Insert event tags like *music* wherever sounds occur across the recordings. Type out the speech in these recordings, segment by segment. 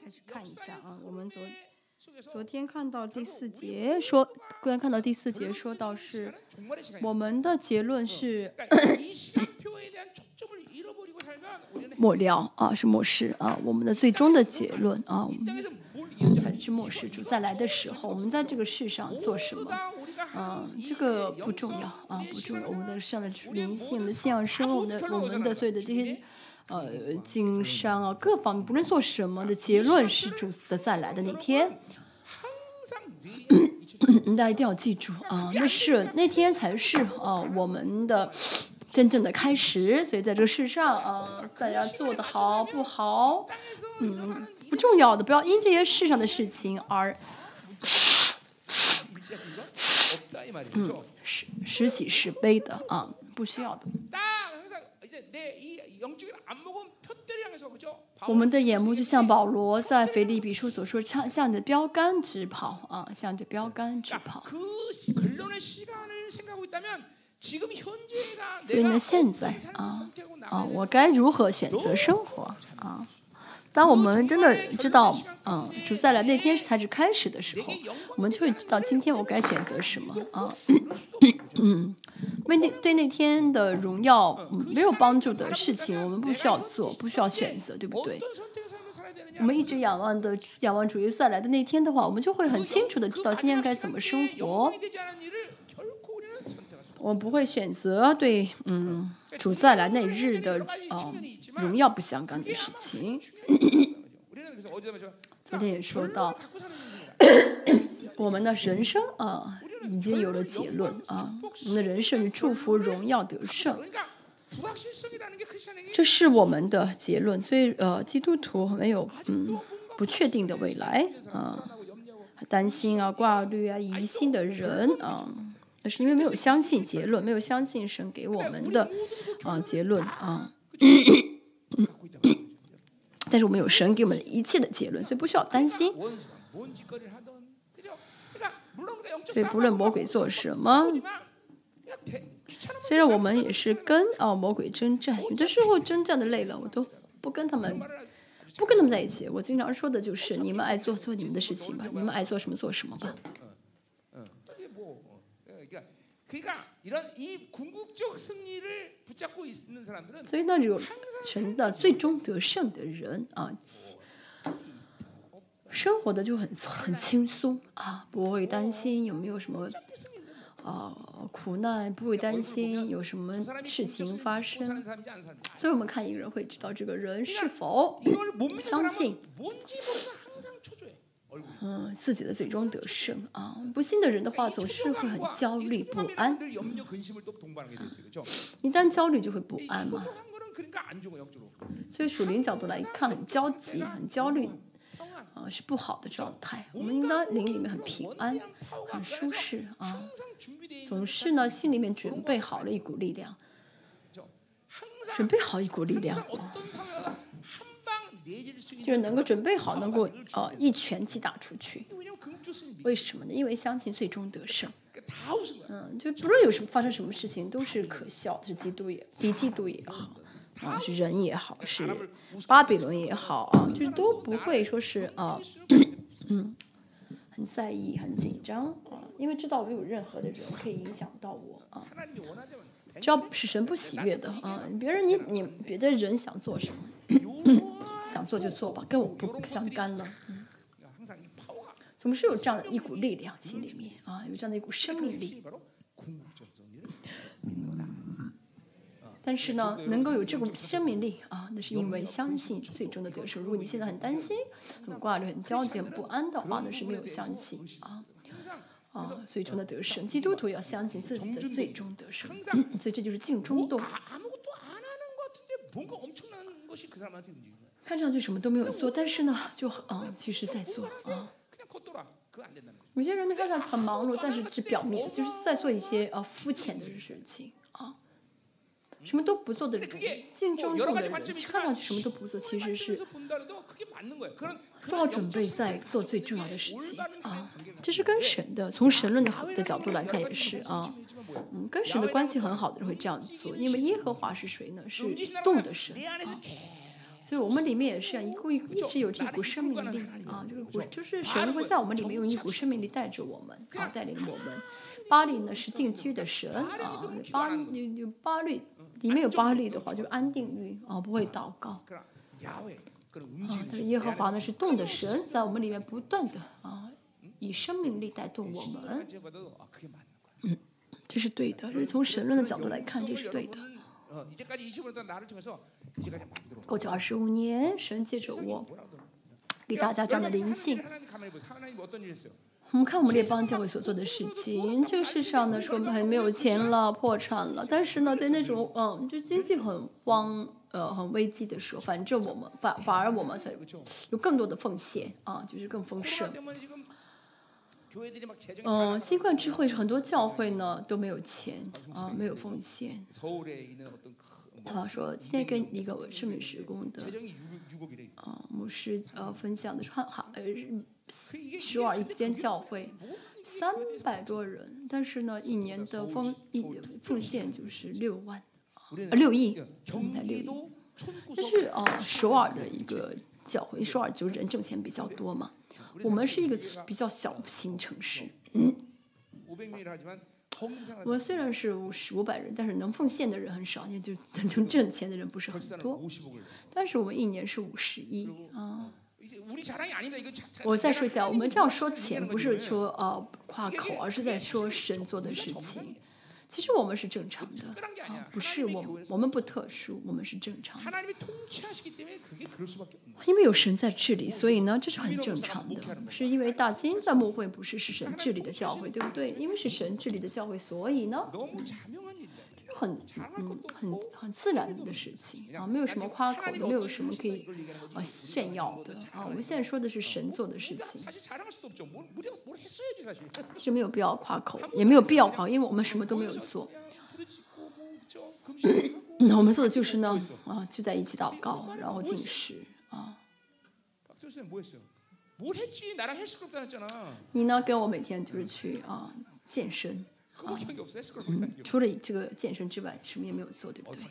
开始看一下啊，我们昨昨天看到第四节说，昨天看到第四节说到是我们的结论是末了啊，是末世啊，我们的最终的结论啊，才是末世主再来的时候，我们在这个世上做什么？嗯，这个不重要啊，不重要。我们的上的灵性我们的信仰生，我们的我们的所有的这些呃经商啊，各方面不论做什么的结论是主的再来的那天。大家一定要记住啊，那是那天才是啊我们的真正的开始。所以在这个世上啊，大家做的好不好，嗯，不重要的，不要因这些世上的事情而。嗯，是是喜是悲的啊，不需要的。我们的眼目就像保罗在腓立比书所说，向向着标杆直跑啊，向着标杆直跑。所以呢，现在啊啊，我该如何选择生活啊？当我们真的知道，嗯，主再来那天才是开始的时候，我们就会知道今天我该选择什么啊。嗯，*coughs* 为那对那天的荣耀没有帮助的事情，我们不需要做，不需要选择，对不对？我们一直仰望的仰望主耶稣再来的那天的话，我们就会很清楚的知道今天该怎么生活。我不会选择对嗯主再来那日的啊荣耀不相干的事情。昨天也说到，*coughs* 我们的人生啊已经有了结论啊，我们的人生祝福荣耀得胜，这是我们的结论。所以呃，基督徒没有嗯不确定的未来啊，担心啊、挂虑啊、疑心的人啊。那是因为没有相信结论，没有相信神给我们的啊结论啊。*coughs* 但是我们有神给我们一切的结论，所以不需要担心。所以不论魔鬼做什么，虽然我们也是跟啊魔鬼征战，有的时候征战的累了，我都不跟他们不跟他们在一起。我经常说的就是：你们爱做做你们的事情吧，你们爱做什么做什么吧。所以那种神的最终得胜的人啊，生活的就很很轻松啊，不会担心有没有什么啊苦难，不会担心有什么事情发生。所以我们看一个人会知道这个人是否相信。嗯，自己的最终得胜啊！不信的人的话，总是会很焦虑不安。一旦焦虑，就会不安嘛。所以属灵角度来看，很焦急、很焦虑，啊，是不好的状态。我们应当灵里面很平安、很舒适啊，总是呢心里面准备好了一股力量，准备好一股力量。就是能够准备好，能够呃一拳击打出去。为什么呢？因为相信最终得胜。嗯，就不论有什么发生什么事情，都是可笑的。是基督也，比基督也好，啊，是人也好，是巴比伦也好啊，就是都不会说是啊，嗯，很在意、很紧张啊，因为知道没有任何的人可以影响到我啊。只要是神不喜悦的啊，别人你你别的人想做什么。想做就做吧，跟我不相干了。嗯，总是有这样的一股力量，心里面啊，有这样的一股生命力。但是呢，能够有这股生命力啊，那是因为相信最终的得胜。如果你现在很担心、很挂虑、很焦急、很不安的话，那是没有相信啊啊最终的得胜。基督徒要相信自己的最终得胜，所以这就是静中动。看上去什么都没有做，但是呢，就嗯，其实在做啊。有些人呢看上去很忙碌，但是只表面，就是在做一些呃肤浅的事情啊。什么都不做的人，竞争中的人，看上去什么都不做，其实是做好准备在做最重要的事情啊。这是跟神的，从神论的的角度来看也是啊。嗯，跟神的关系很好的人会这样做，因为耶和华是谁呢？是动的神啊。所以我们里面也是啊，一共一直有这股生命力啊，就是就是神会在我们里面用一股生命力带着我们啊，带领我们。巴黎呢是定居的神啊，巴有有巴律里面有巴律的话就是安定域啊，不会祷告。啊，但是耶和华呢是动的神，在我们里面不断的啊，以生命力带动我们。嗯，这是对的，是从神论的角度来看，这是对的。过去二十五年，神借着我给大家讲的灵性。我们看我们列邦教会所做的事情，这个世上呢说很没有钱了，破产了，但是呢，在那种嗯，就经济很慌呃很危机的时候，反正我们反反而我们才有更多的奉献啊，就是更丰盛。嗯，新冠之后是很多教会呢都没有钱啊，没有奉献。他说今天跟一个圣美施工的啊牧师呃分享的川哈呃首尔一间教会三百多人，但是呢一年的奉一奉献就是六万啊六亿，才六亿。但是啊首尔的一个教会，首尔就人挣钱比较多嘛。我们是一个比较小型城市，嗯，我们虽然是五十五百人，但是能奉献的人很少，也就能挣钱的人不是很多。但是我们一年是五十亿啊。我再说一下，我们这样说钱不是说呃夸口，而是在说神做的事情。其实我们是正常的，啊，不是我们，我们不特殊，我们是正常的。因为有神在治理，所以呢，这是很正常的。是因为大金在牧会不是是神治理的教会，对不对？因为是神治理的教会，所以呢。很嗯很很自然的事情啊，没有什么夸口的，没有什么可以啊炫耀的啊。我们现在说的是神做的事情，其实 *laughs* 没有必要夸口，也没有必要夸，因为我们什么都没有做。我们做的就是呢啊，聚在一起祷告，然后进食啊。你呢？跟我每天就是去啊健身。啊，除了这个健身之外，什么也没有做，对不对？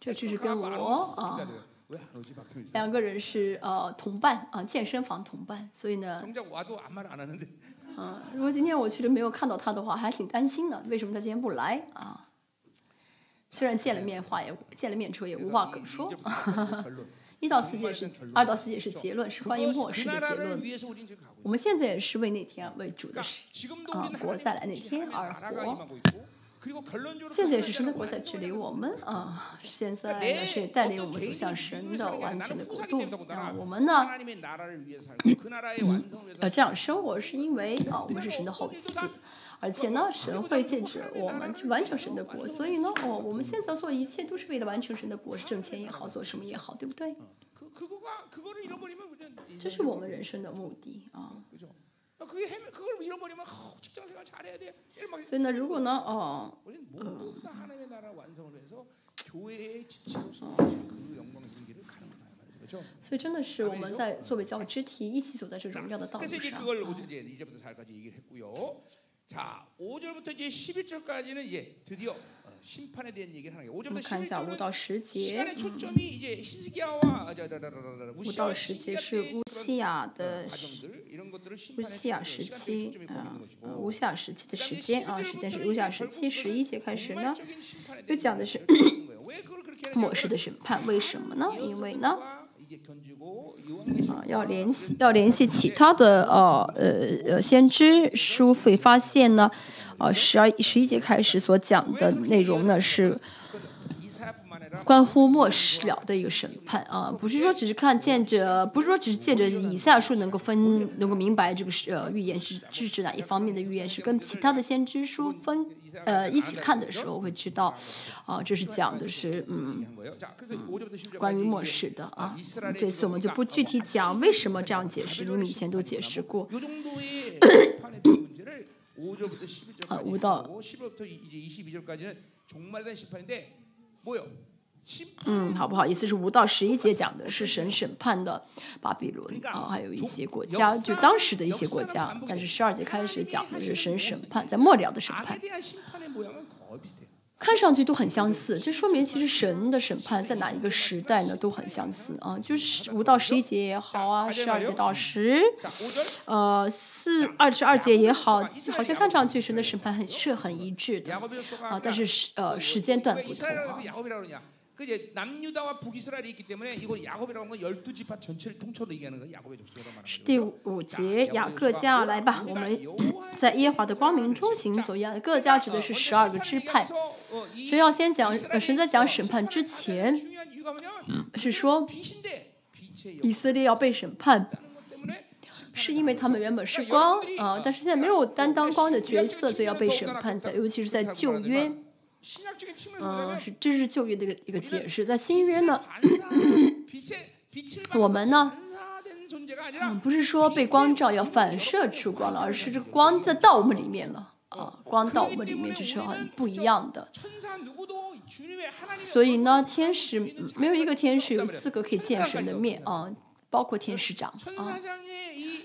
这就是跟我啊，两个人是呃同伴啊，健身房同伴，所以呢，啊，如果今天我去了没有看到他的话，还挺担心的。为什么他今天不来啊？虽然见了面话也见了面之后也无话可说。一到四节是二到四节是结论，是关于末世的结论。我们现在也是为那天为主的啊国再来那天而活。现在也是神的国在治理我们啊，现在呢是带领我们走向神的完全的国度啊。我们呢要这样生活，是因为啊我们是神的后嗣。而且呢，神会禁止我们去完成神的国，所以呢，哦，我们现在做一切都是为了完成神的国，挣钱也好，做什么也好，对不对？这是我们人生的目的啊。所以呢，如果呢，哦，嗯，所以真的是我们在作为教会肢体一起走在这荣耀的道路上。자, 5절부터 이제 11절까지는 이제 드디어 심판에 대한 얘기를 하는 거예요. 5절부터 11절은 시간의 초점이 이제 히스기야와 五到十节是乌西亚的时期，乌西亚时期是五西亚时期的时间啊，时间是乌西亚时期十一节开始呢，又讲的是末世的审判，为什么呢？因为呢？ 啊，要联系要联系其他的呃呃先知书，会发现呢，呃十二十一节开始所讲的内容呢是。关乎末世了的一个审判啊，不是说只是看见着，不是说只是借着以赛亚书能够分，能够明白这个是呃预言是是指哪一方面的预言，是跟其他的先知书分呃一起看的时候会知道，啊，这是讲的是嗯嗯，关于末世的啊。这次我们就不具体讲为什么这样解释，因为以前都解释过。啊，五到。嗯，好不好意思，是五到十一节讲的是神审判的巴比伦啊，还有一些国家，就当时的一些国家。但是十二节开始讲的是神审判，在末了的审判，看上去都很相似，这说明其实神的审判在哪一个时代呢都很相似啊，就是五到十一节也好啊，十二节到十，呃四二十二节也好，好像看上去神的审判很是很一致的啊，但是时呃时间段不同啊。그 이제 남유다와 북이스라엘이 있기 때문에 이거 야곱이라고 하는 건 열두 지파 전체를 통째로 얘기하는 건 야곱의 족속이란 말이에요. 第五节雅各家来吧，我们在耶和华的光明中行走。雅各家指的是十二个支派。 어, 이 神要先讲，呃，神在讲审判之前 중요한 이유가 뭐냐면 是说 빛인데 빛의 以色列要被审判， 영광 때문에 是因为他们原本是光啊、但是现在没有担当光的角色，所以要被审判在，尤其是在旧约， 신학적인 측면에서 嗯，是这是旧约的一个一个解释。在新约呢，我们呢，嗯，不是说被光照要反射出光了，而是这光在到我们里面了啊。光到我们里面，这是很不一样的。所以呢，天使没有一个天使有资格可以见神的面啊，包括天使长啊。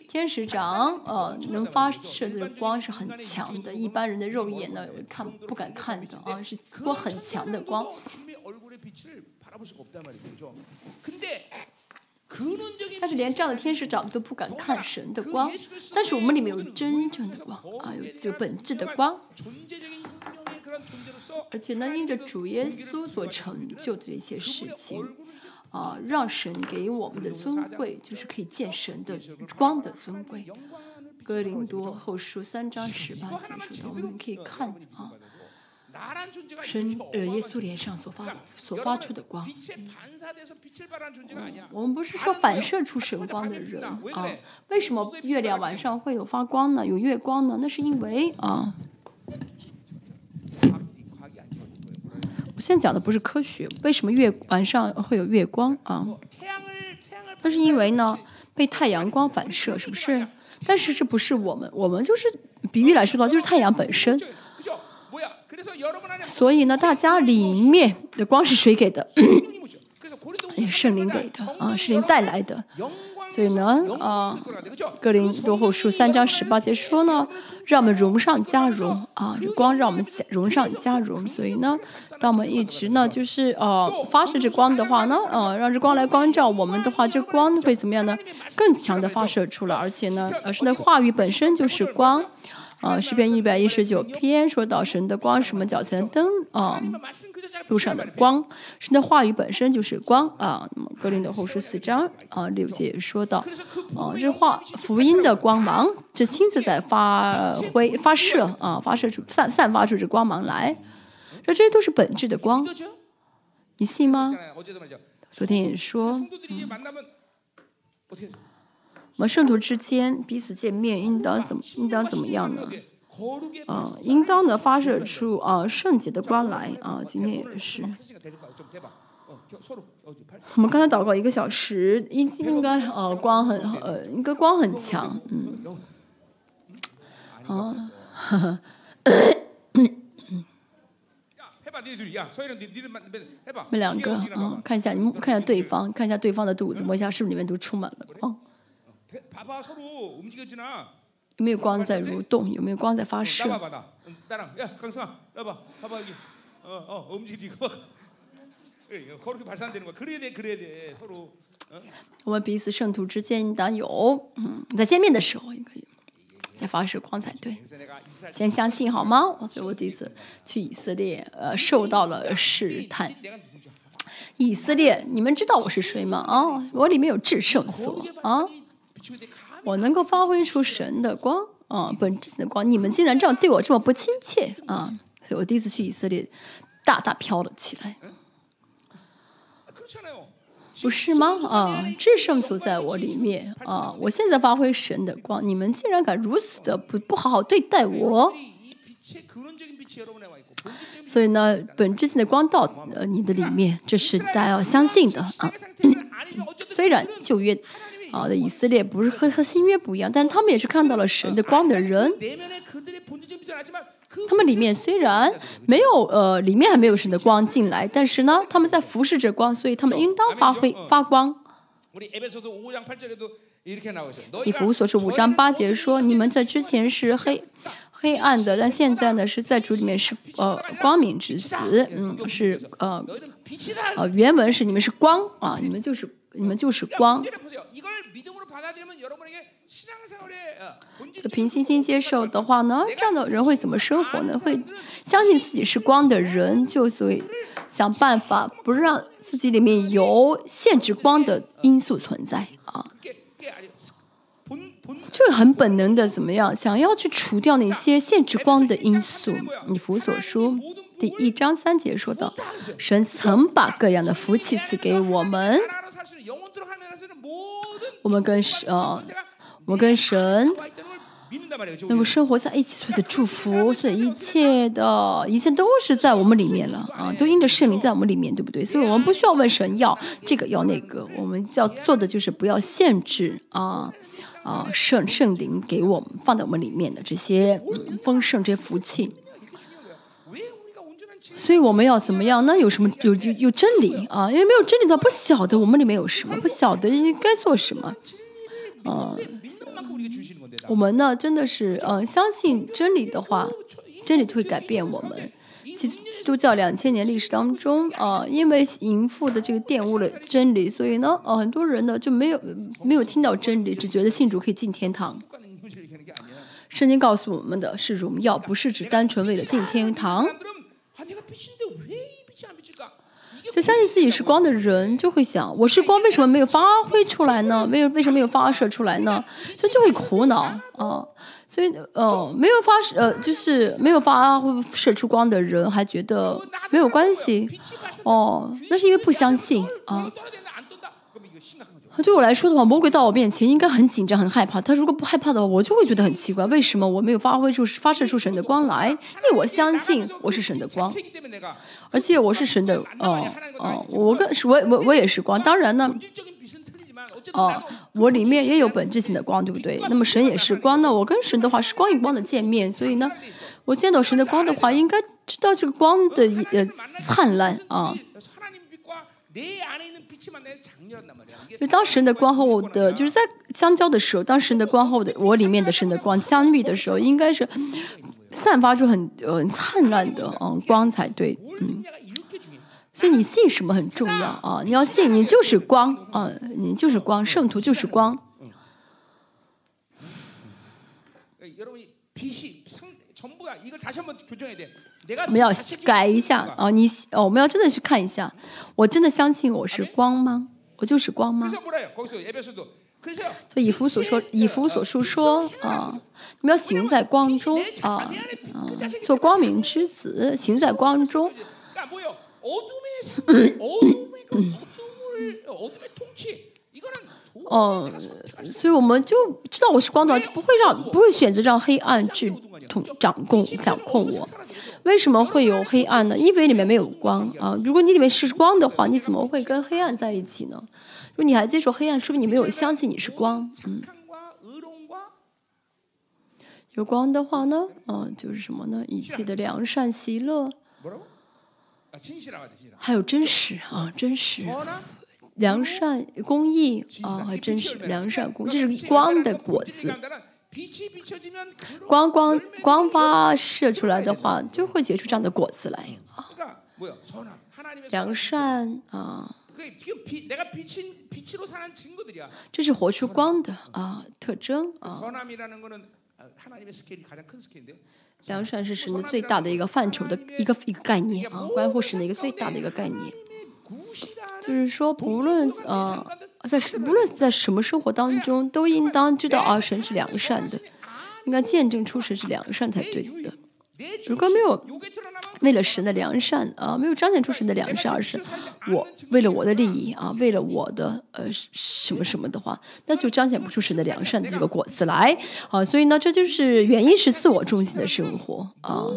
天使长，呃，能发射的光是很强的，一般人的肉眼呢，看不敢看的啊，是光很强的光。但是连这样的天使长都不敢看神的光，但是我们里面有真正的光啊，有这个本质的光，而且呢，因着主耶稣所成就的一些事情。啊，让神给我们的尊贵，就是可以见神的光的尊贵。哥林多后书三章十八节说的，我们可以看啊，神呃，耶稣脸上所发所发出的光。嗯，我们不是说反射出神光的人啊，为什么月亮晚上会有发光呢？有月光呢？那是因为啊。我现在讲的不是科学，为什么月晚上会有月光啊？那是因为呢，被太阳光反射，是不是？但是这不是我们，我们就是比喻来说的话，就是太阳本身。所以呢，大家里面的光是谁给的？*coughs* 也是圣灵给的啊，是灵带来的。所以呢，啊，格林多后书三章十八节说呢，让我们荣上加荣啊，这光让我们荣上加荣。所以呢，当我们一直呢，就是呃、发射这光的话呢，呃、让这光来光照我们的话，这光会怎么样呢？更强的发射出来，而且呢，而是那话语本身就是光。啊，诗篇一百一十九篇说到，神的光是我们脚前的灯啊，路上的光，神的话语本身就是光啊。那么格林的后书四章啊六节也说到，啊，这话福音的光芒，这亲自在发挥发射啊，发射出散散发出这光芒来，这这些都是本质的光，你信吗？昨天也说。我们圣徒之间彼此见面，应当怎么应当怎么样呢？啊，应当呢发射出啊圣洁的光来啊！今天也是。我们刚才祷告一个小时，应应该啊光很呃应该光很强。啊，呵。*coughs* 我们两个啊，看一下你们看一下对方，看一下对方的肚子，摸一下是不是里面都充满了光。有没有光在蠕动？有没有光在发射？*laughs* 我们彼此圣徒之间应当有嗯在见面的时候应该在发射光彩对。先相信好吗？我以我第一次去以色列呃受到了试探。以色列你们知道我是谁吗啊我里面有制胜所啊我能够发挥出神的光啊，本质性的光。你们竟然这样对我这么不亲切啊！所以我第一次去以色列，大大飘了起来，不是吗？啊，这圣所在我里面啊，我现在发挥神的光。你们竟然敢如此的不不好好对待我，所以呢，本质性的光到你的里面，这是大家要相信的啊。*coughs* 虽然旧约。啊的以色列不是和和新约不一样，但是他们也是看到了神的光的人。他们里面虽然没有呃，里面还没有神的光进来，但是呢，他们在服侍着光，所以他们应当发挥发光。以弗所是五章八节说：“你们在之前是黑黑暗的，但现在呢是在主里面是呃光明之子。”嗯，是呃呃，原文是你们是光啊，你们就是你们就是光。凭信心接受的话呢，这样的人会怎么生活呢？会相信自己是光的人，就所以想办法不让自己里面有限制光的因素存在啊。就很本能的怎么样，想要去除掉那些限制光的因素。以弗所书第一章三节说到：“神曾把各样的福气赐给我们，我们跟神，我们跟神能够生活在一起，所有的祝福，所有一切的一切都是在我们里面了啊，都因着圣灵在我们里面，对不对？所以我们不需要问神要这个要那个，我们要做的就是不要限制啊。”啊，圣圣灵给我们放在我们里面的这些丰盛、这些福气，所以我们要怎么样？那有什么有有有真理啊？因为没有真理的话，不晓得我们里面有什么，不晓得应该做什么。啊，我们呢，真的是嗯，相信真理的话，真理就会改变我们。基基督教两千年历史当中啊，因为淫妇的这个玷污了真理，所以呢，呃，很多人呢就没有没有听到真理，只觉得信主可以进天堂。圣经告诉我们的是荣耀，不是指单纯为了进天堂。就相信自己是光的人，就会想：我是光，为什么没有发挥出来呢？为为什么没有发射出来呢？所以就会苦恼啊。所以，呃，没有发射，呃，就是没有发挥射出光的人，还觉得没有关系，哦，那是因为不相信啊。对我来说的话，魔鬼到我面前应该很紧张、很害怕。他如果不害怕的话，我就会觉得很奇怪，为什么我没有发挥出、发射出神的光来？因为我相信我是神的光，而且我是神的，哦哦，我跟我我我也是光。当然呢。哦，我里面也有本质性的光，对不对？那么神也是光，那我跟神的话是光与光的见面，所以呢，我见到神的光的话，应该知道这个光的呃灿烂啊。就当神的光和我的就是在相交的时候，当神的光和我的我里面的神的光相遇的时候，应该是散发出很呃灿烂的嗯光才对，嗯。所以你信什么很重要啊！你要信，你就是光啊！你就是光，圣徒就是光。我们要改一下啊！你哦，我们要真的是看一下，我真的相信我是光吗？我就是光吗？所以以弗所说，以弗所述说啊，你们要行在光中啊啊，做光明之子，行在光中。哦，所以我们就知道我是光的话，就不会让不会选择让黑暗去统掌控掌控我。为什么会有黑暗呢？因为里面没有光啊！如果你里面是光的话，你怎么会跟黑暗在一起呢？如果你还接受黑暗，说明你没有相信你是光。嗯，有光的话呢，啊，就是什么呢？一切的良善喜乐。还有真实啊，真实，良善公益啊，真实良善公，这是光的果子。光光光发射出来的话，就会结出这样的果子来啊。良善啊，这是活出光的啊特征啊。良善是神的最大的一个范畴的一个一个概念啊，关乎神的一个最大的一个概念。就是说，不论呃在无论在什么生活当中，都应当知道啊，神是良善的，应该见证出神是良善才对的。如果没有为了神的良善啊，没有彰显出神的良善，而是我为了我的利益啊，为了我的呃什么什么的话，那就彰显不出神的良善的这个果子来啊。所以呢，这就是原因是自我中心的生活啊。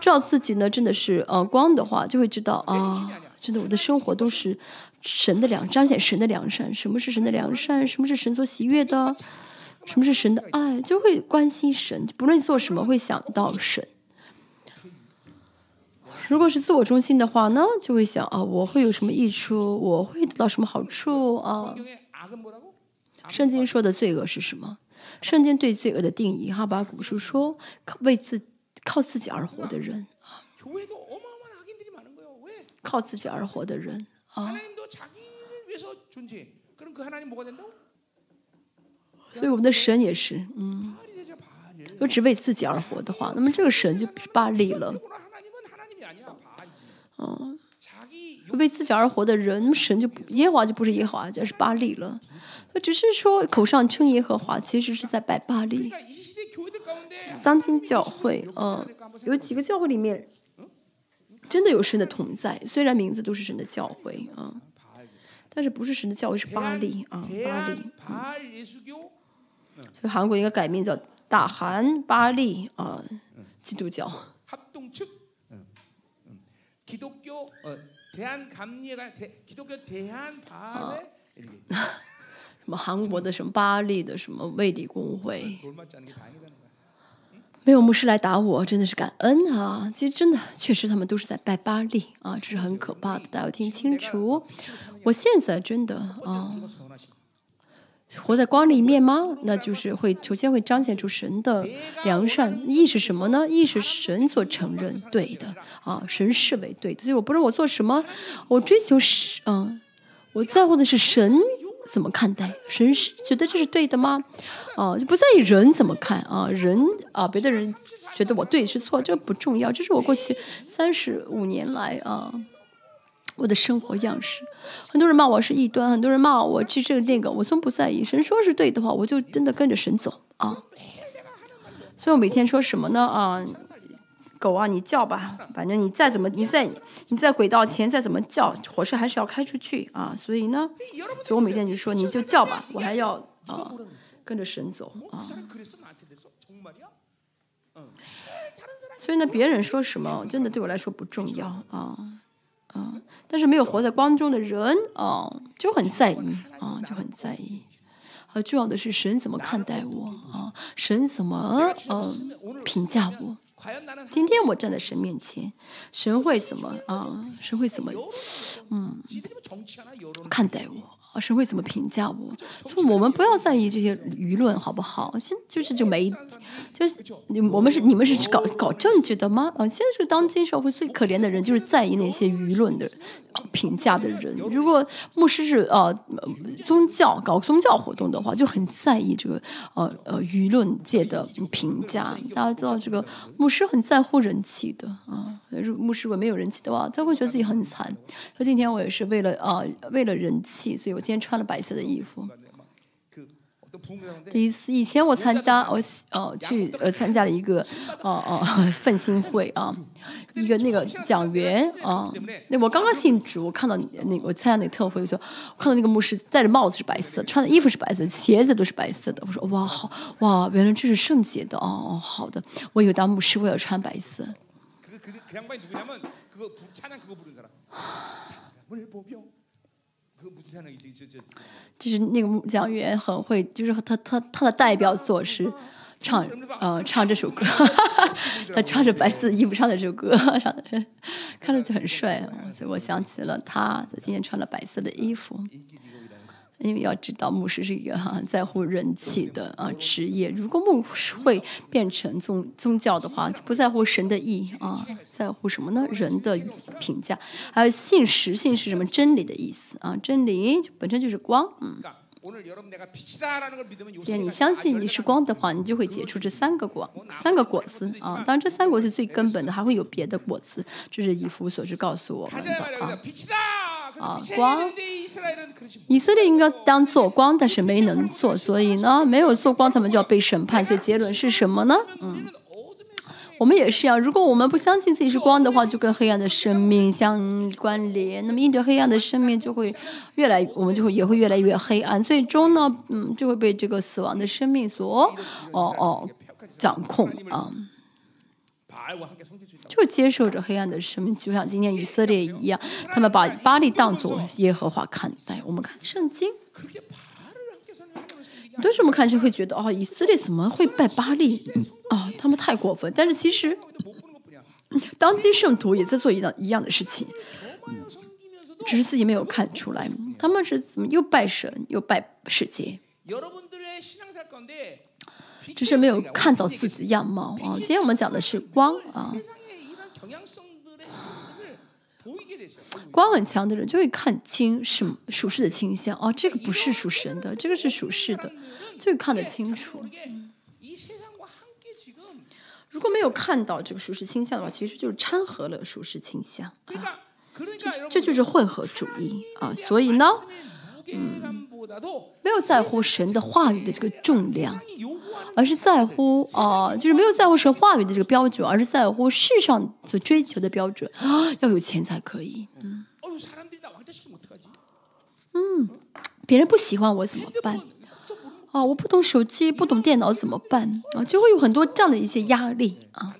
知道自己呢真的是呃光的话，就会知道啊，真的我的生活都是神的良彰显神的良善。什么是神的良善。什么是神所喜悦的？什么是神的爱？就会关心神不论做什么会想到神。如果是自我中心的话呢就会想啊我会有什么益处？我会得到什么好处？啊圣经说的罪恶是什么？圣经对罪恶的定义哈把古书说靠为自靠自己而活的人。啊靠自己而活的人。所以我们的神也是，嗯，就只为自己而活的话，那么这个神就巴力了。嗯，为自己而活的人，神就耶和华就不是耶和华，就是巴力了。只是说口上称耶和华，其实是在拜巴利。当今教会，嗯，有几个教会里面，真的有神的同在虽然名字都是神的教诲啊。但是不是神的教诲是巴利啊巴利所以韩国应该改名叫大韩巴利啊基督教。*laughs* 什么韩国的什么巴利的什么卫理公会。没有牧师来打我真的是感恩啊。其实真的确实他们都是在拜巴利啊这是很可怕的大家要听清楚。我现在真的啊活在光里面吗？那就是会首先会彰显出神的良善。意是什么呢？意是神所承认对的啊神视为对的。所以我不论我做什么我追求是嗯我在乎的是神怎么看待神是觉得这是对的吗？啊，就不在意人怎么看啊，人啊，别的人觉得我对是错，这不重要。这是我过去三十五年来啊。我的生活样式，很多人骂我是异端，很多人骂我这这个那个，我从不在意。神说是对的话，我就真的跟着神走啊。所以我每天说什么呢？啊，狗啊，你叫吧，反正你再怎么，你在你在轨道前再怎么叫，火车还是要开出去啊。所以呢，所以我每天就说你就叫吧，我还要啊跟着神走啊。所以呢，别人说什么真的对我来说不重要啊。嗯，但是没有活在光中的人啊，就很在意啊，就很在意。啊，重要的是神怎么看待我啊，神怎么嗯评价我。今天我站在神面前，神会怎么啊？神会怎么？嗯，看待我。啊，神会怎么评价我？所以我们不要在意这些舆论，好不好？现就是就媒，就是你我们是你们是搞搞政治的吗？啊，现在这个当今社会最可怜的人，就是在意那些舆论的评价的人。如果牧师是呃宗教搞宗教活动的话，就很在意这个呃呃舆论界的评价。大家知道，这个牧师很在乎人气的啊。如牧师如果没有人气的话，他会觉得自己很惨。所以今天我也是为了啊、为了人气，所以我今天穿了白色的衣服。第一次以前我参加我哦去呃参加了一个哦哦 *laughs* 奉新会啊一个那个讲员啊那我刚刚信主我看到你那我参加那个特会我说看到那个牧师戴着帽子是白色穿的衣服是白色鞋子都是白色的。我说哇好哇原来这是圣洁的哦哦好的。我以当牧师我要穿白色。*sighs* 就是那个讲员很会，就是他他他的代表作是唱呃唱这首歌，*laughs* 他穿着白色的衣服唱的这首歌，*laughs* 唱的看着就很帅，所以我想起了他，他今天穿了白色的衣服。因为要知道，牧师是一个很在乎人气的啊职业。如果牧师会变成宗宗教的话，不在乎神的意啊，在乎什么呢？人的评价，还有信实性是什么？真理的意思啊，真理本身就是光，嗯。既然你相信你是光的话，你就会结出这三个果，三个果子啊。当然，这三个果是最根本的，还会有别的果子，这是以弗所书告诉我们的啊。啊，光，以色列应该当做光，但是没能做，所以呢，没有做光，他们就要被审判。所以结论是什么呢？嗯。我们也是一样如果我们不相信自己是光的话就跟黑暗的生命相关联那么印着黑暗的生命就会越来我们就会也会越来越黑暗最终呢嗯就会被这个死亡的生命所哦哦掌控啊。就接受着黑暗的生命就像今天以色列一样他们把巴黎当作耶和华看待。我们看圣经。都是我们看就会觉得哦以色列怎么会拜巴利？啊他们太过分。但是其实当今圣徒也在做一样一样的事情只是自己没有看出来。他们是怎么又拜神又拜世界只是没有看到自己的样貌。啊今天我们讲的是光啊。光很强的人就会看清什么属实的倾向。哦这个不是属神的这个是属实的就会看得清楚。如果没有看到这个属实倾向的话其实就是掺和了属实倾向。啊这就是混合主义。啊所以呢嗯，没有在乎神的话语的这个重量，而是在乎啊，就是没有在乎神话语的这个标准，而是在乎世上所追求的标准，*gasps* 要有钱才可以。嗯，别人不喜欢我怎么办？啊，我不懂手机，不懂电脑怎么办？啊，就会有很多这样的一些压力啊。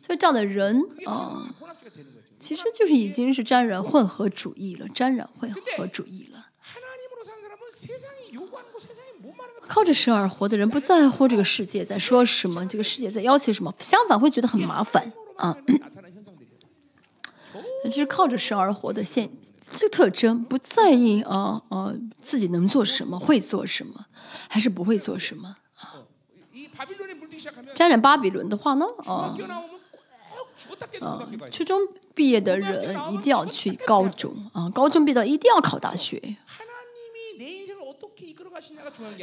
所以这样的人啊。其实就是已经是沾染混合主义了，沾染混合主义了。靠着神而活的人不在乎这个世界在说什么，这个世界在要求什么，相反会觉得很麻烦啊。其 *clears throat* 实靠着神而活的现这个特征，不在意啊啊自己能做什么，会做什么，还是不会做什么啊。沾染巴比伦的话呢，啊。嗯初中毕业的人一定要去高中啊高中毕业的一定要考大学。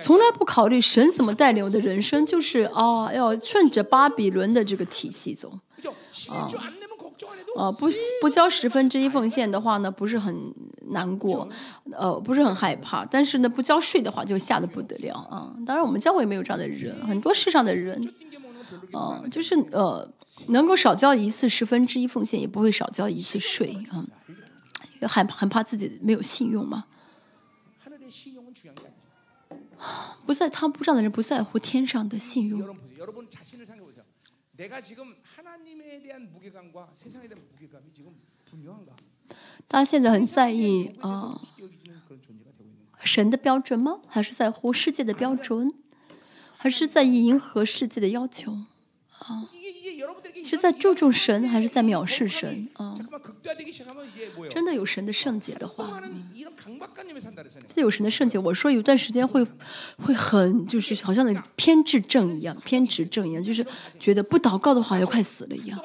从来不考虑神怎么带领我的人生就是啊要顺着巴比伦的这个体系走。啊。啊不不交十分之一奉献的话呢不是很难过呃不是很害怕。但是呢不交税的话就吓得不得了啊。当然我们教会没有这样的人很多世上的人啊，就是呃，能够少交一次十分之一奉献，也不会少交一次税啊。很很怕自己没有信用嘛。不在他不上的人不在乎天上的信用。大家现在很在意啊，神的标准吗？还是在乎世界的标准？还是在意迎合世界的要求。啊。是在注重神，还是在藐视神？啊。真的有神的圣洁的话。真的有神的圣洁，我说有段时间会会很，就是好像那偏执症一样，偏执症一样，就是觉得不祷告的话要快死了一样。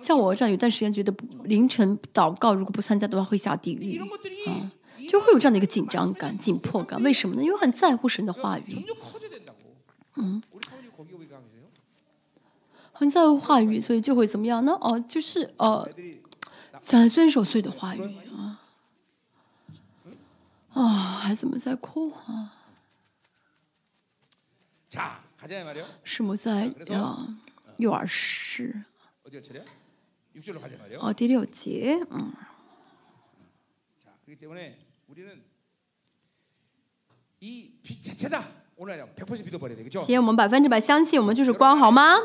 像我这样有段时间觉得凌晨祷告如果不参加的话会下地狱。啊。就会有这样的一个紧张感，紧迫感，为什么呢？因为很在乎神的话语。嗯很在乎话语所以就会怎么样呢？哦就是哦想要遵守的话语啊。啊孩子们在哭啊？是么在啊幼儿室。哦第六节嗯。一批恰恰的今天我们百分之百相信，我们就是光，好吗？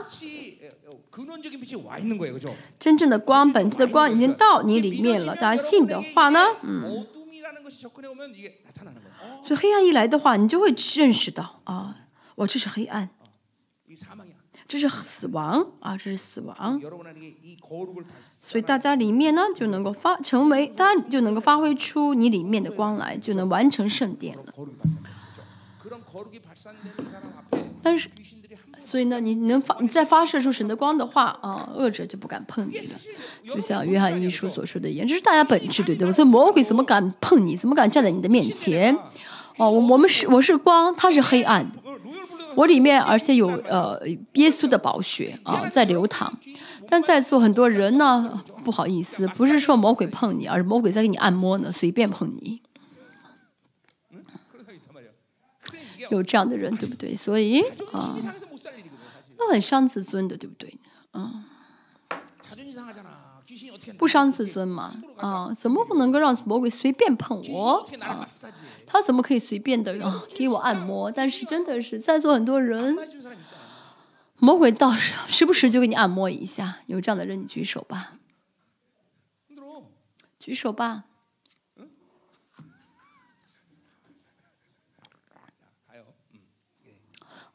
真正的光，本质的光已经到你里面了。大家信的话呢，嗯。所以黑暗一来的话，你就会认识到啊，我这是黑暗，这是死亡啊，这是死亡。所以大家里面呢就能够发成为，大家就能够发挥出你里面的光来，就能完成圣殿了。但是，所以呢，你能发，你再发射出神的光的话啊，恶者就不敢碰你了。就像约翰一书所说的一样，这是大家本质，对不对？所以魔鬼怎么敢碰你？怎么敢站在你的面前？哦，我我们是我是光，他是黑暗。我里面而且有呃耶稣的宝血啊在流淌。但在座很多人呢，不好意思，不是说魔鬼碰你，而是魔鬼在给你按摩呢，随便碰你。有这样的人对不对？所以啊那很伤自尊的对不对？啊不伤自尊嘛啊怎么不能够让魔鬼随便碰我？啊他怎么可以随便的给我按摩？但是真的是在座很多人魔鬼倒是时不时就给你按摩一下有这样的人你举手吧。举手吧。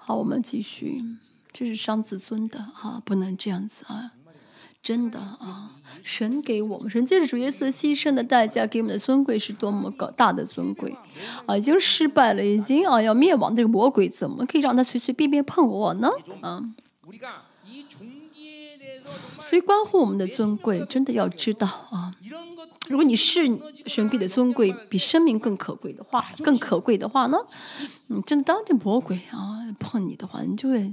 好，我们继续，这是伤自尊的啊，不能这样子啊。真的啊！神给我们，神就是主耶稣牺牲的代价给我们的尊贵是多么高大的尊贵啊！已经失败了，已经啊要灭亡这个魔鬼，怎么可以让他随随便便碰我呢？啊！所以关乎我们的尊贵，真的要知道啊！如果你是神给的尊贵比生命更可贵的话，更可贵的话呢？嗯，真的当这魔鬼啊碰你的话，你就会。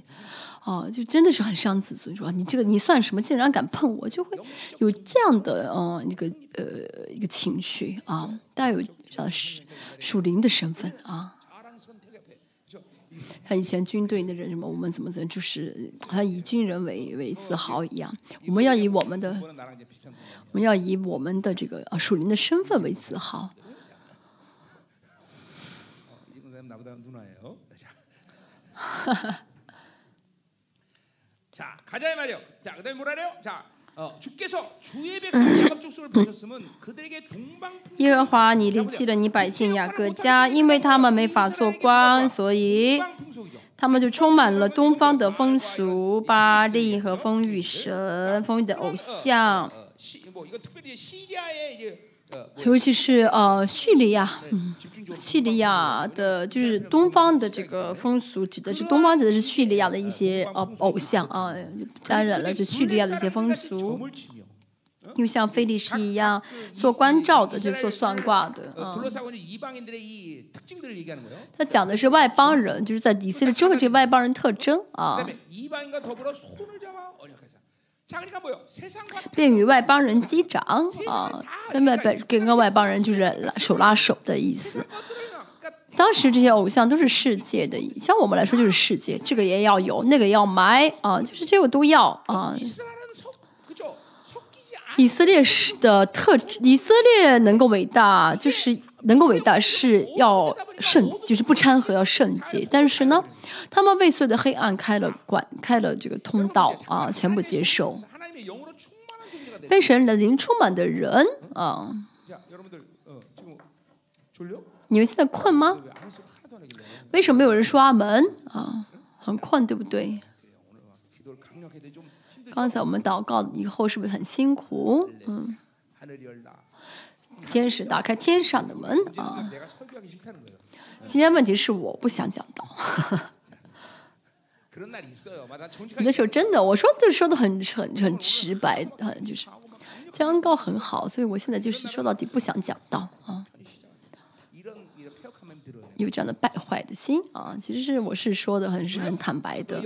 哦，就真的是很伤自尊，说你这个你算什么，竟然敢碰我，就会有这样的嗯一个呃一个情绪啊，带有叫属属灵的身份啊。像以前军队的人什么，我们怎么怎么，就是好像以军人为为自豪一样。我们要以我们的，我们要以我们的这个啊属灵的身份为自豪。*laughs* 哈哈。耶和华，你离弃了你百姓雅各家，因为他们没法做官，所以他们就充满了东方的风俗，巴利和风雨神、风雨的偶像。尤其是呃叙利亚，嗯，叙利亚的，就是东方的这个风俗，指的是东方指的是叙利亚的一些呃偶像啊，沾染了就叙利亚的一些风俗，又像菲利士一样做关照的，就做算卦的啊。他讲的是外邦人，就是在以色列中的这个外邦人特征啊。便与外邦人击掌啊，跟外本跟个外邦人就是手拉手的意思。当时这些偶像都是世界的，像我们来说就是世界，这个也要有，那个要买啊，就是这个都要啊。以色列是的特，以色列能够伟大，就是能够伟大是要圣，就是不掺和要圣洁。但是呢。他们为所有的黑暗开了管，开了这个通道啊，全部接受。被神的灵充满的人啊，你们现在困吗？为什么没有人说阿门啊？很困，对不对？刚才我们祷告以后是不是很辛苦？嗯，天使打开天上的门啊。今天问题是我不想讲道。有的时候真的，我说的说的很很很直白，很就是讲告很好，所以我现在就是说到底不想讲到啊，有这样的败坏的心啊，其实是我是说的很是很坦白的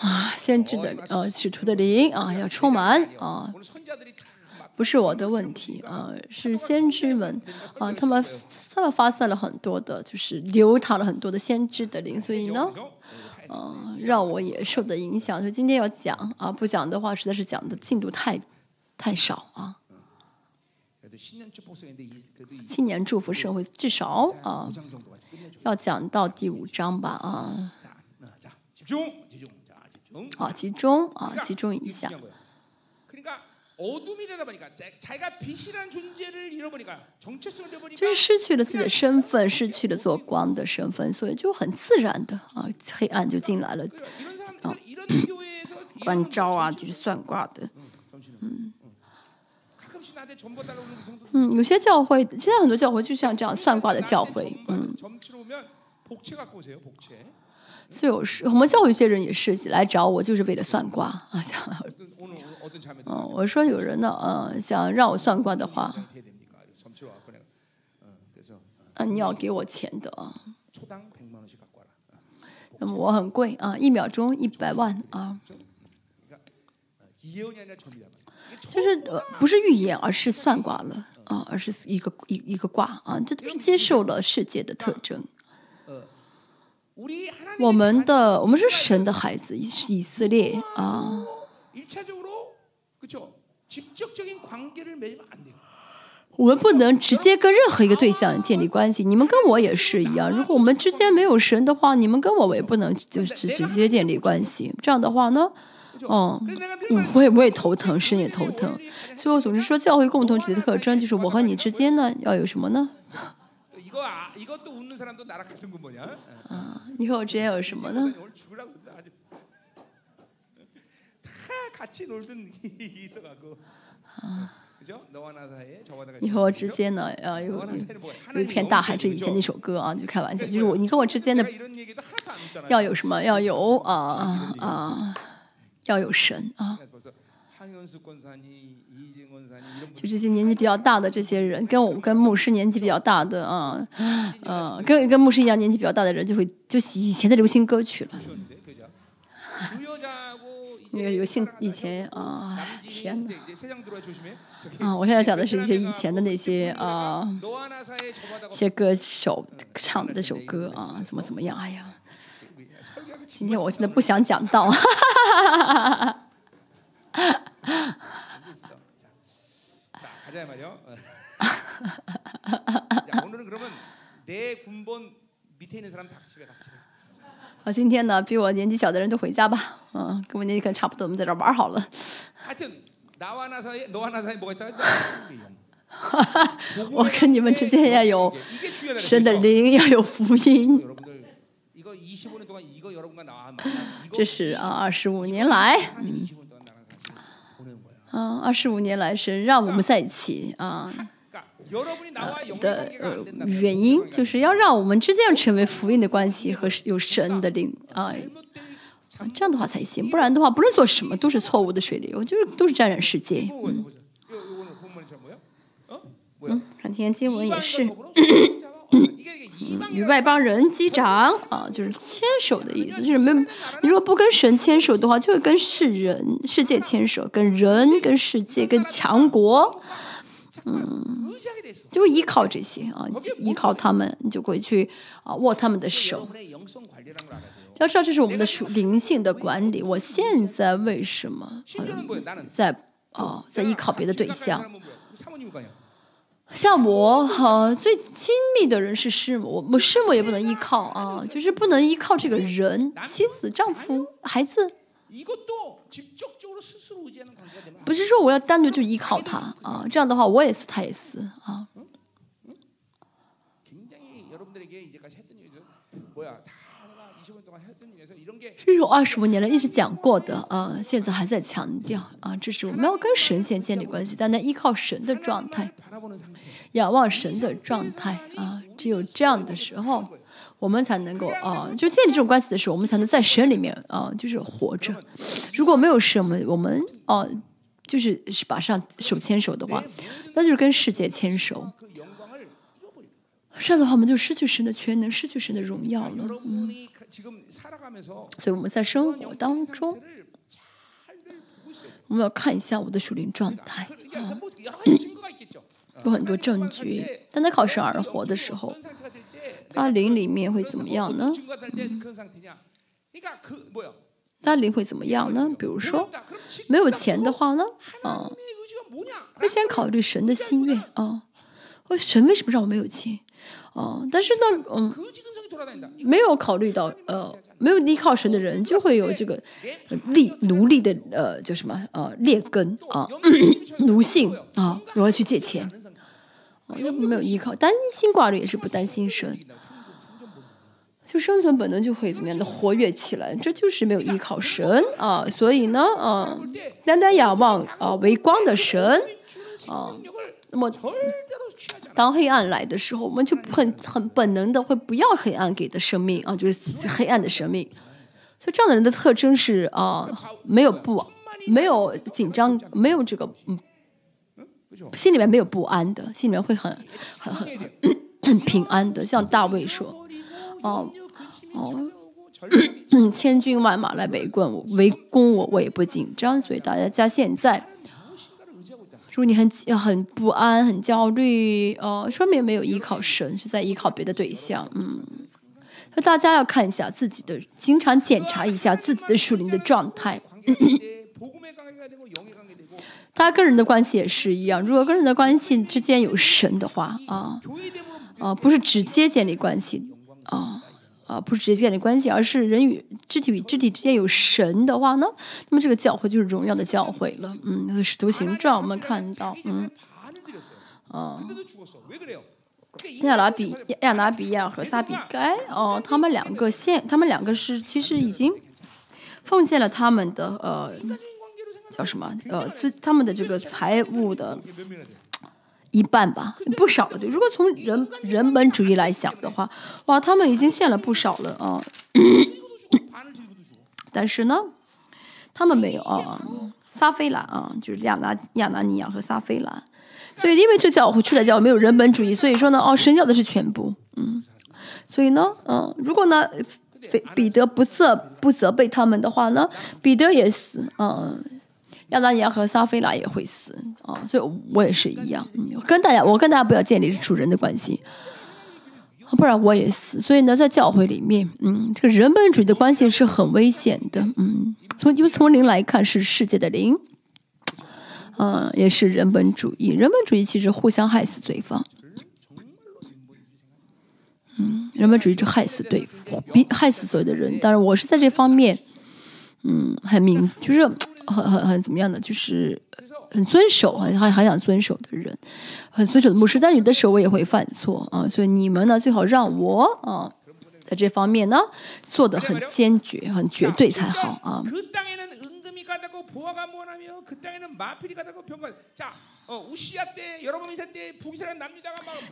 啊，先知的呃使徒的灵啊要充满啊。不是我的问题啊，是先知们啊，他们他们发散了很多的，就是流淌了很多的先知的灵，所以呢，嗯，让我也受的影响。所以今天要讲啊，不讲的话，实在是讲的进度太太少啊。青年祝福社会至少啊，要讲到第五章吧啊。好，集中啊，集中一下。就是失去了自己的身份，失去了做光的身份，所以就很自然的啊，黑暗就进来了。啊，关照啊，就是算卦的，嗯，嗯，有些教会现在很多教会就像这样算卦的教会，嗯，所以我是我们教会有些人也是来找我，就是为了算卦啊，像。嗯，我说有人呢，嗯，想让我算卦的话，啊，你要给我钱的啊。那么我很贵啊，一秒钟一百万啊。就是呃，不是预言，而是算卦了啊，而是一个一一个卦啊，这都是接受了世界的特征。我们的我们是神的孩子，是以色列啊。我们不能直接跟任何一个对象建立关系。你们跟我也是一样。如果我们之间没有神的话，你们跟我也不能就是直接建立关系。这样的话呢，嗯，我也我也头疼，神也头疼。所以我总是说，教会共同体的特征就是我和你之间呢要有什么呢？啊，你和我之间有什么呢？같이 놀던 있어갖고. 그죠? 너와 나 사이에 저와 나 你和我之间呢，呃，有 너와 나 有 사이는 뭐야? 有一片大海，这以前那首歌啊，就开玩笑，就是我你跟我之间的 내가 이런 얘기도 하나도 안 했잖아요. 要有什么？要有啊啊、要有神啊！ 벌써 황현수 권사님, 이진 권사님 이런 就这些年纪比较大的这些人，跟我跟牧师年纪比较大的啊，呃，跟跟牧师一样年纪比较大的人，就会就以前的流行歌曲了。 那个有幸以前啊，天哪！啊，我现在讲的是一些以前的那些啊，些歌手唱的这首歌啊，怎么怎么样？哎呀，今天我真的不想讲到。*laughs* *laughs* *laughs* 今天呢，比我年纪小的人都回家吧。嗯，跟我年纪可能差不多，我们在这玩好了。哈哈，我跟你们之间要有神的灵，要有福音。这是啊，二十五年来，嗯，二十五年来，神让我们在一起。啊。的原因，就是要让我们之间成为福音的关系和有神的灵啊，这样的话才行。不然的话，不论做什么都是错误的水流，就是都是沾染世界。嗯，嗯看今天经文也是。嗯、与外邦人击掌啊，就是牵手的意思，就是没。你如果不跟神牵手的话，就会跟世人、世界牵手，跟人、跟世界、跟强国。嗯，就依靠这些啊，依靠他们，你就会去啊握他们的手。要知道这是我们的属灵性的管理，我现在为什么在啊在依靠别的对象？像我哈，最亲密的人是师母，我师母也不能依靠啊，就是不能依靠这个人，妻子、丈夫、孩子。不是说我要单独就依靠他啊这样的话我也死他也死啊。这是我二十五年来一直讲过的啊现在还在强调啊这是我们要跟神仙建立关系但那依靠神的状态仰望神的状态啊只有这样的时候我们才能够啊，就建立这种关系的时候，我们才能在神里面啊，就是活着。如果没有什么，我们啊，就是是把上手牵手的话，那就是跟世界牵手。这样的话，我们就失去神的全能，失去神的荣耀了。嗯。所以我们在生活当中，我们要看一下我的属灵状态。有很多证据，但在靠神而活的时候。大灵里面会怎么样呢？大灵会怎么样呢？比如说，没有钱的话呢？啊，会先考虑神的心愿啊。哦，神为什么让我没有钱？哦，但是呢，嗯，没有考虑到，呃，没有依靠神的人就会有这个利奴隶的，呃，叫什么？呃，劣根啊，奴性啊，我要去借钱。又没有依靠，担心挂着也是不担心神，就生存本能就会怎么样的活跃起来，这就是没有依靠神啊。所以呢，啊，单单仰望啊为光的神啊，那么当黑暗来的时候，我们就很很本能的会不要黑暗给的生命啊，就是黑暗的生命。所以这样的人的特征是啊，没有不没有紧张，没有这个嗯。心里面没有不安的，心里面会很、很、很、很平安的。像大卫说：“哦哦，*coughs* 千军万马来围攻我、围攻我，我也不紧张。”所以大家家现在，如果你很、很不安、很焦虑，哦，说明没有依靠神，是在依靠别的对象。嗯，那大家要看一下自己的，经常检查一下自己的属灵的状态。他个人的关系也是一样，如果跟人的关系之间有神的话，啊啊，不是直接建立关系，啊啊，不是直接建立关系，而是人与肢体与肢体之间有神的话呢，那么这个教会就是荣耀的教会了。嗯，那个使徒形状我们看到，嗯，啊，亚拿比亚拿比亚和撒比该，哦，他们两个现，他们两个是其实已经奉献了他们的呃。叫什么？呃，是他们的这个财务的一半吧，不少了。对，如果从人人本主义来想的话，哇，他们已经献了不少了啊。但是呢，他们没有啊，撒菲兰啊，就是亚拿亚拿尼亚和撒菲兰。所以因为这教会出来教，没有人本主义。所以说呢，哦，神教的是全部。嗯，所以呢，嗯，如果呢，彼得不责不责备他们的话呢，彼得也是嗯。亚当尼亚和撒菲拉也会死啊，所以我也是一样，跟大家，我跟大家不要建立主人的关系，不然我也死。所以呢，在教会里面，嗯，这个人本主义的关系是很危险的，嗯，从因为从灵来看是世界的灵，嗯，也是人本主义。人本主义其实互相害死对方，嗯，人本主义就害死对方，逼害死所有的人。当然，我是在这方面，嗯，很明，就是很很很怎么样的，就是很遵守，很很很想遵守的人，很遵守的牧师。但有的时候我也会犯错啊，所以你们呢最好让我啊，在这方面呢做的很坚决、很绝对才好啊。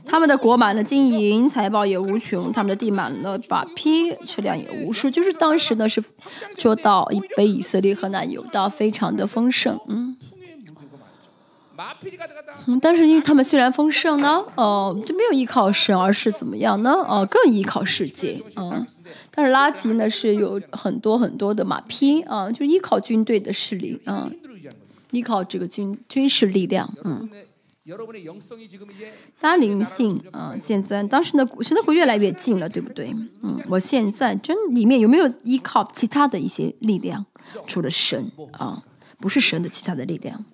他们的国满了金银，财宝也无穷；他们的地满了马匹，车辆也无数。就是当时呢，是做到被以色列和南油到非常的丰盛。嗯，但是因为他们虽然丰盛呢，哦，就没有依靠神，而是怎么样呢？哦，更依靠世界。嗯，但是拉吉呢是有很多很多的马匹。啊，就依靠军队的势力。啊。依靠这个军军事力量，嗯，当家灵性啊，现在当时呢，神的国越来越近了，对不对？嗯，我现在真里面有没有依靠其他的一些力量，除了神啊，不是神的其他的力量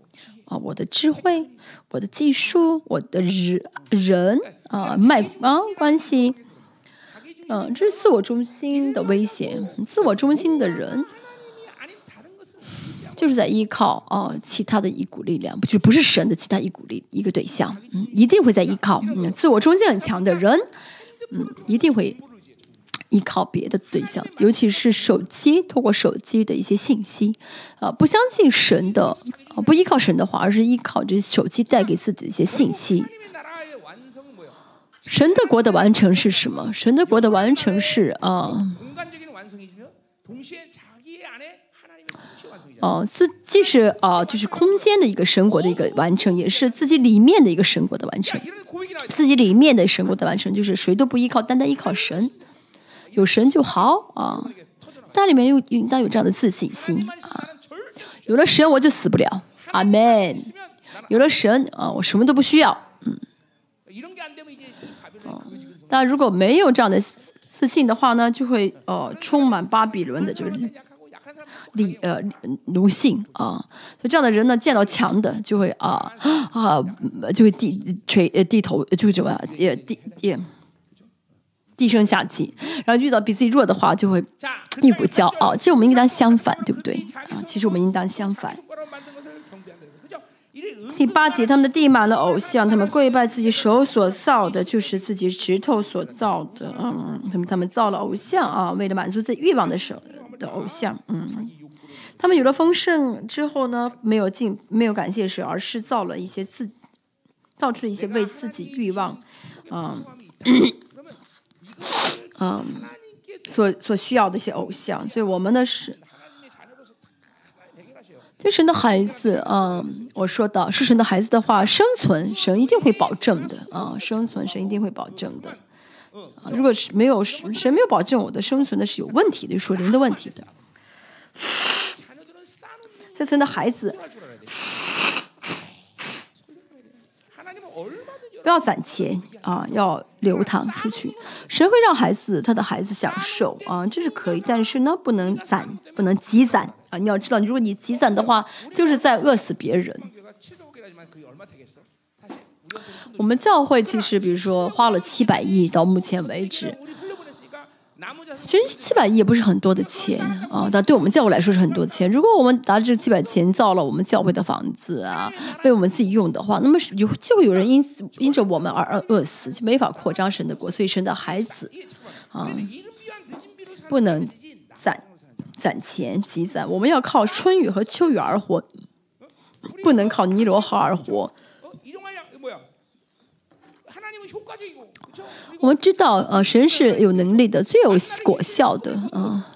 啊？我的智慧，我的技术，我的人人啊，卖啊关系，嗯，这是自我中心的危险，自我中心的人。就是在依靠哦，其他的一股力量，就不是神的其他一股力一个对象，嗯，一定会在依靠。自我中心很强的人，嗯，一定会依靠别的对象，尤其是手机，通过手机的一些信息，啊，不相信神的，啊，不依靠神的话，而是依靠这手机带给自己一些信息。神的国的完成是什么？神的国的完成是啊。哦，自既是啊，就是空间的一个神国的一个完成，也是自己里面的一个神国的完成，自己里面的神国的完成，就是谁都不依靠，单单依靠神，有神就好啊。但里面又应当有这样的自信心啊，有了神我就死不了，阿门。有了神啊，我什么都不需要，嗯。但如果没有这样的自信的话呢，就会呃充满巴比伦的这个。理呃奴性啊，所以这样的人呢，见到强的就会啊啊，就会低垂呃低头，就是什么也低低低声下气，然后遇到比自己弱的话，就会一股骄傲。其实我们应当相反，对不对啊？其实我们应当相反。第八节，他们的地满了偶像，他们跪拜自己手所造的，就是自己指头所造的。嗯，他们他们造了偶像啊，为了满足自己欲望的手的偶像。嗯。他们有了丰盛之后呢，没有敬，没有感谢神，而是造了一些自，造出了一些为自己欲望，嗯，*coughs* 嗯。所所需要的一些偶像，所以我们呢是，对神的孩子，嗯，我说到是神的孩子的话，生存神一定会保证的啊，生存神一定会保证的。如果是没有神没有保证我的生存，那是有问题的，属灵的问题的。这次的孩子。不要攒钱啊要流淌出去。谁会让孩子他的孩子享受？啊这是可以但是呢不能攒不能积攒。啊你要知道如果你积攒的话就是在饿死别人。我们教会其实比如说花了七百亿到目前为止其实七百亿也不是很多的钱啊，但对我们教会来说是很多钱。如果我们拿这七百钱造了我们教会的房子啊，为我们自己用的话，那么有就有人因此因着我们而饿死，就没法扩张神的国，所以神的孩子啊，不能攒攒钱积攒，我们要靠春雨和秋雨而活，不能靠尼罗河而活。我们知道，呃，神是有能力的，最有果效的啊。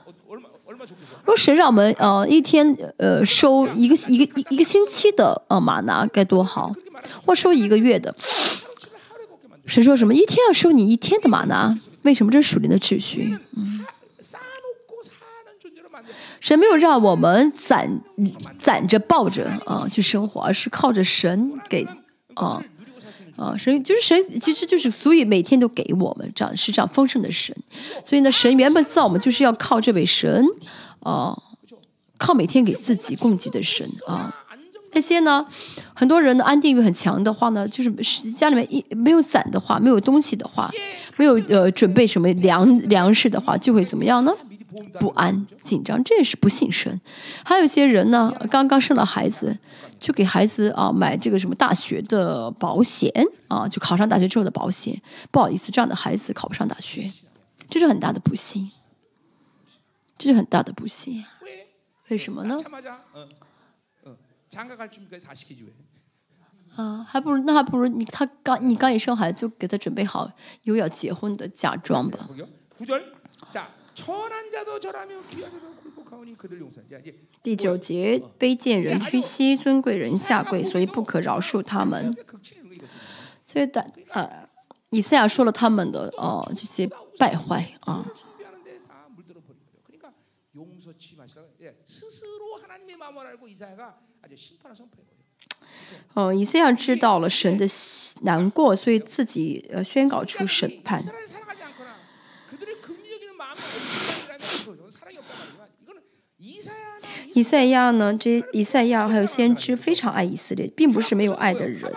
如果神让我们呃一天呃收一个一个一一个星期的呃马拿该多好，或收一个月的。神说什么一天要收你一天的马拿？为什么这是属灵的秩序？嗯，神没有让我们攒攒着抱着啊、呃、去生活，而是靠着神给啊。呃啊神就是神其实就是所以每天都给我们这样是这样丰盛的神。所以呢神原本造我们就是要靠这位神啊靠每天给自己供给的神啊。那些呢很多人的安定欲很强的话呢就是家里面一没有伞的话没有东西的话没有呃准备什么粮粮食的话就会怎么样呢？不安紧张这也是不信神。还有一些人呢刚刚生了孩子就给孩子啊，买这个什么大学的保险啊，就考上大学之后的保险。不好意思，这样的孩子考不上大学，这是很大的不幸。这是很大的不幸。为什么呢？啊，还不如那还不如你，他刚你刚一生孩子，就给他准备好又要结婚的嫁妆吧。第九节卑贱人屈膝尊贵人下跪所以不可饶恕他们。所以大呃以赛亚说了他们的呃这些败坏啊。哦以赛亚知道了神的难过所以自己呃宣告出审判。以赛亚呢，这以赛亚还有先知非常爱以色列，并不是没有爱的人。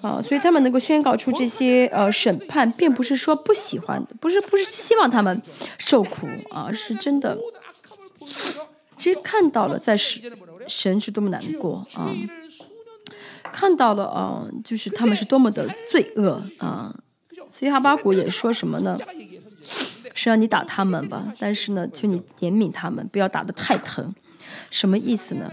啊，所以他们能够宣告出这些呃审判，并不是说不喜欢，不是不是希望他们受苦啊，是真的。其实看到了，在神神是多么难过啊，看到了啊，就是他们是多么的罪恶啊。所以哈巴谷也说什么呢？是让你打他们吧，但是呢，求你怜悯他们，不要打得太疼。什么意思呢？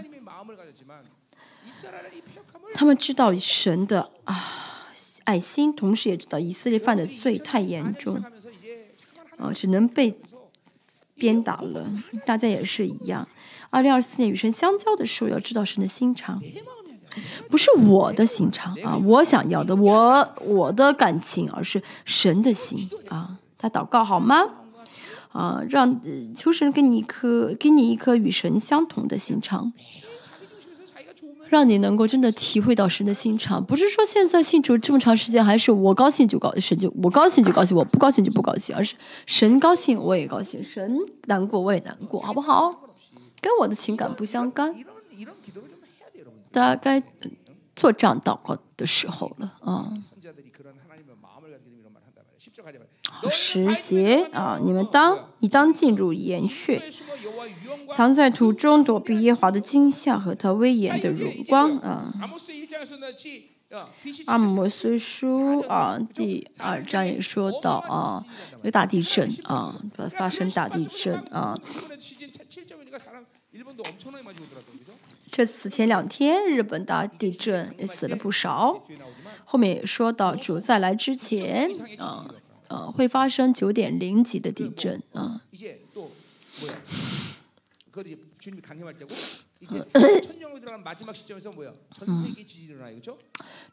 他们知道神的啊爱心同时也知道以色列犯的罪太严重啊只能被鞭打了大家也是一样。二零二四年与神相交的时候要知道神的心肠不是我的心肠啊我想要的我我的感情而是神的心啊他祷告好吗？啊，让求神给你一颗，给你一颗与神相同的心肠，让你能够真的体会到神的心肠。不是说现在信主这么长时间，还是我高兴就高兴，神就我高兴就高兴，我不高兴就不高兴，而是神高兴我也高兴，神难过我也难过，好不好？跟我的情感不相干。大家该做这样祷告的时候了啊。时节啊，你们当你当进入岩穴，藏在土中躲避耶华的惊吓和他威严的荣光啊。阿摩斯书啊，第二章也说到啊，有大地震啊，发生大地震啊。这此前两天，日本大地震也死了不少。后面也说到主再来之前，啊，呃会发生九点零级的地震啊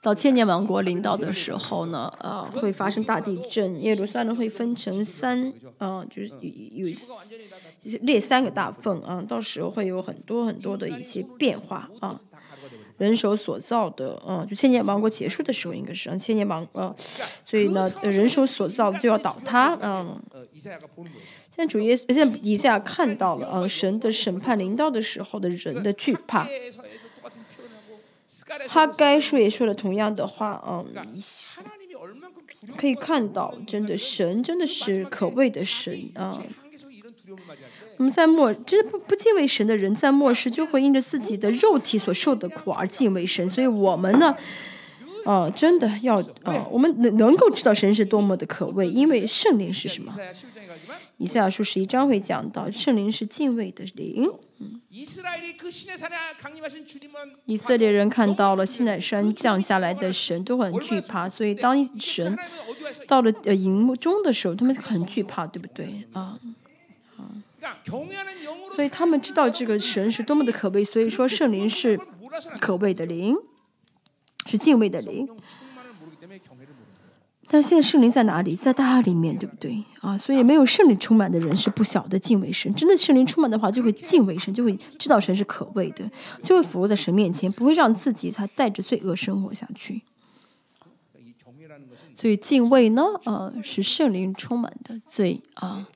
到千年王国临到的时候呢呃会发生大地震耶路撒冷会分成三呃就是有有列三个大缝啊到时候会有很多很多的一些变化啊。人手所造的，嗯，就千年王国结束的时候，应该是，千年王，呃，所以呢，人手所造的就要倒塌，嗯。现在主耶稣，现在底下看到了，嗯，神的审判临到的时候的人的惧怕，他该说也说了同样的话，嗯。可以看到，真的神真的是可畏的神啊。我们在末，就是不不敬畏神的人，在末世就会因着自己的肉体所受的苦而敬畏神。所以我们呢，呃，真的要呃，我们能能够知道神是多么的可畏，因为圣灵是什么？以赛亚书十一章会讲到，圣灵是敬畏的灵。以色列人看到了西奈山降下来的神，都很惧怕。所以当神到了呃荧幕中的时候，他们很惧怕，对不对啊？所以他们知道这个神是多么的可畏，所以说圣灵是可畏的灵，是敬畏的灵。但是现在圣灵在哪里？在大里面，对不对啊？所以没有圣灵充满的人是不晓得敬畏神。真的圣灵充满的话，就会敬畏神，就会知道神是可畏的，就会俯卧在神面前，不会让自己才带着罪恶生活下去。所以敬畏呢，啊，是圣灵充满的罪啊。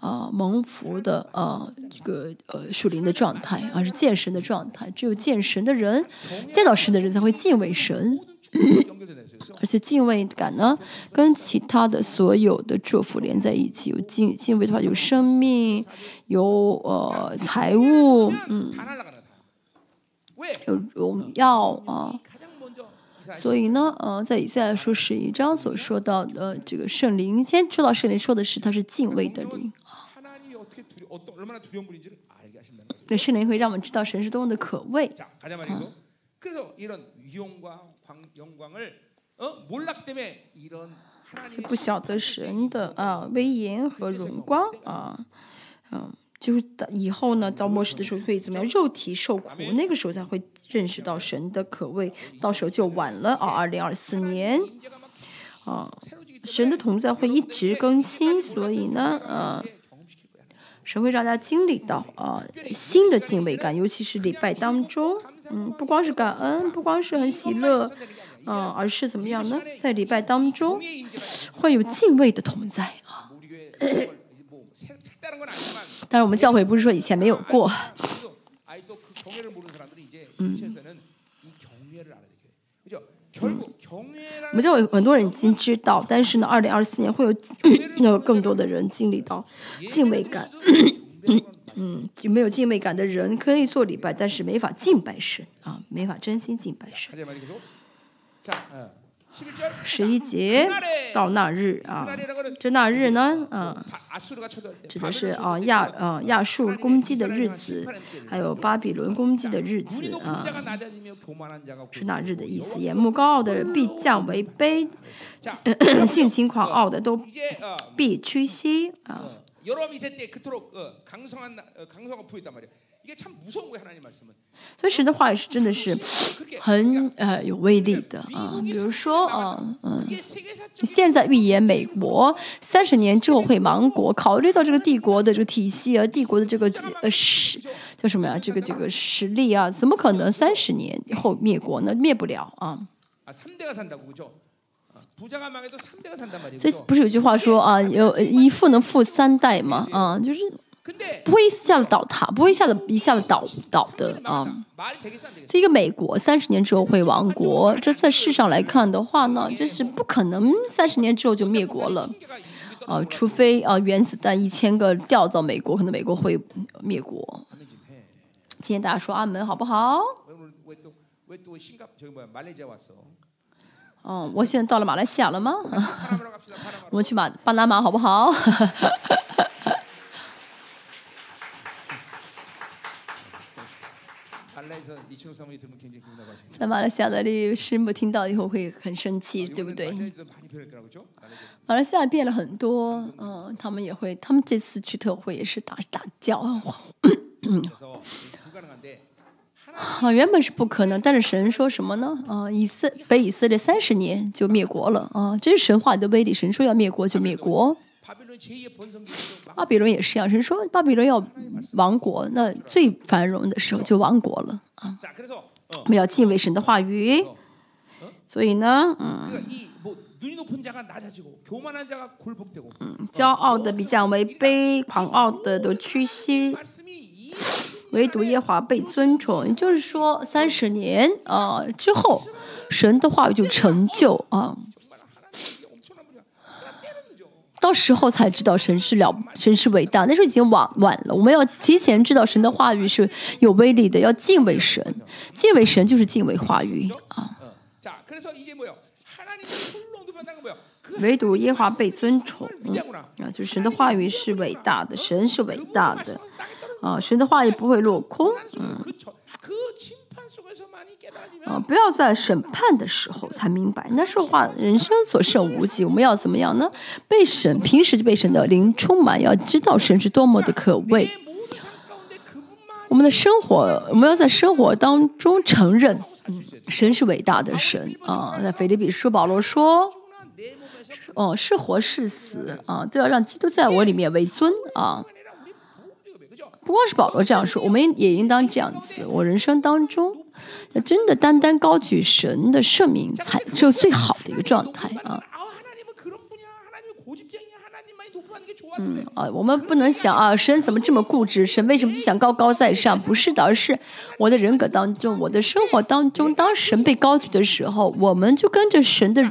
啊，蒙福的啊，这个呃，属灵的状态，而是见神的状态。只有见神的人，见到神的人才会敬畏神。而且敬畏感呢，跟其他的所有的祝福连在一起。有敬敬畏的话，有生命，有呃财务，嗯，有荣耀啊。所以呢，呃，在以下说十一章所说到的这个圣灵，今天说到圣灵说的是他是敬畏的灵。对圣灵会让我们知道神是多么的可畏。啊不晓得神的啊威严和荣光啊嗯就是以后呢到末世的时候会怎么样肉体受苦那个时候才会认识到神的可畏到时候就晚了啊二零二四年。啊神的同在会一直更新所以呢啊神会让大家经历到呃新的敬畏感，尤其是礼拜当中，嗯，不光是感恩，不光是很喜乐，嗯、而是怎么样呢？在礼拜当中会有敬畏的同在啊。但是我们教会不是说以前没有过，嗯我们就很多人已经知道但是呢二零二四年会有 *coughs* 有更多的人经历到敬畏感。嗯就没有敬畏感的人可以做礼拜但是没法敬拜神啊没法真心敬拜神。十一节到那日啊，这那日呢？啊，指的是啊亚啊亚述攻击的日子，还有巴比伦攻击的日子啊，是那日的意思。眼目高傲的人必降为卑，*coughs* 性情狂傲的都必屈膝啊。所以神的话也是真的是很呃有威力的啊。比如说啊，嗯，你现在预言美国三十年之后会亡国，考虑到这个帝国的这个体系啊，帝国的这个呃实叫什么呀？这个这个实力啊，怎么可能三十年后灭国呢？灭不了啊。所以不是有句话说啊，有一富能富三代嘛，啊就是。不会一下子倒塌，不会一下子一下子倒倒的啊。这一个美国三十年之后会亡国，这在世上来看的话呢，这是不可能三十年之后就灭国了，啊，除非啊原子弹一千个掉到美国，可能美国会灭国。今天大家说阿门好不好？哦，我现在到了马来西亚了吗？*laughs* 我们去马巴拿马好不好？*laughs* 在马来西亚的师母听到以后会很生气，对不对？马来西亚变了很多，嗯，他们也会，他们这次去特会也是大打叫。啊，*coughs* 原本是不可能，但是神说什么呢？啊，以色被以色列三十年就灭国了啊！这是神话的威力，神说要灭国就灭国。巴比伦也是一样神说巴比伦要亡国那最繁荣的时候就亡国了啊。我们要敬畏神的话语。所以呢嗯。骄傲的比较为卑狂傲的都屈膝。唯独耶华被尊崇就是说三十年啊之后神的话语就成就啊。到时候才知道神是了，神是伟大。那时候已经晚晚了，我们要提前知道神的话语是有威力的，要敬畏神，敬畏神就是敬畏话语啊。唯独耶和华被尊崇啊，就是神的话语是伟大的，神是伟大的啊，神的话语不会落空。嗯。啊，不要在审判的时候才明白。那说话人生所剩无几，我们要怎么样呢？被审平时就被审的灵充满，要知道神是多么的可畏。我们的生活，我们要在生活当中承认，嗯，神是伟大的神啊。那菲利比书保罗说，哦，是活是死啊，都要让基督在我里面为尊啊。不光是保罗这样说，我们也应当这样子。我人生当中。要真的单单高举神的圣名才是最好的一个状态啊。嗯啊，我们不能想啊，神怎么这么固执？神为什么就想高高在上？不是的，而是我的人格当中，我的生活当中，当神被高举的时候，我们就跟着神的，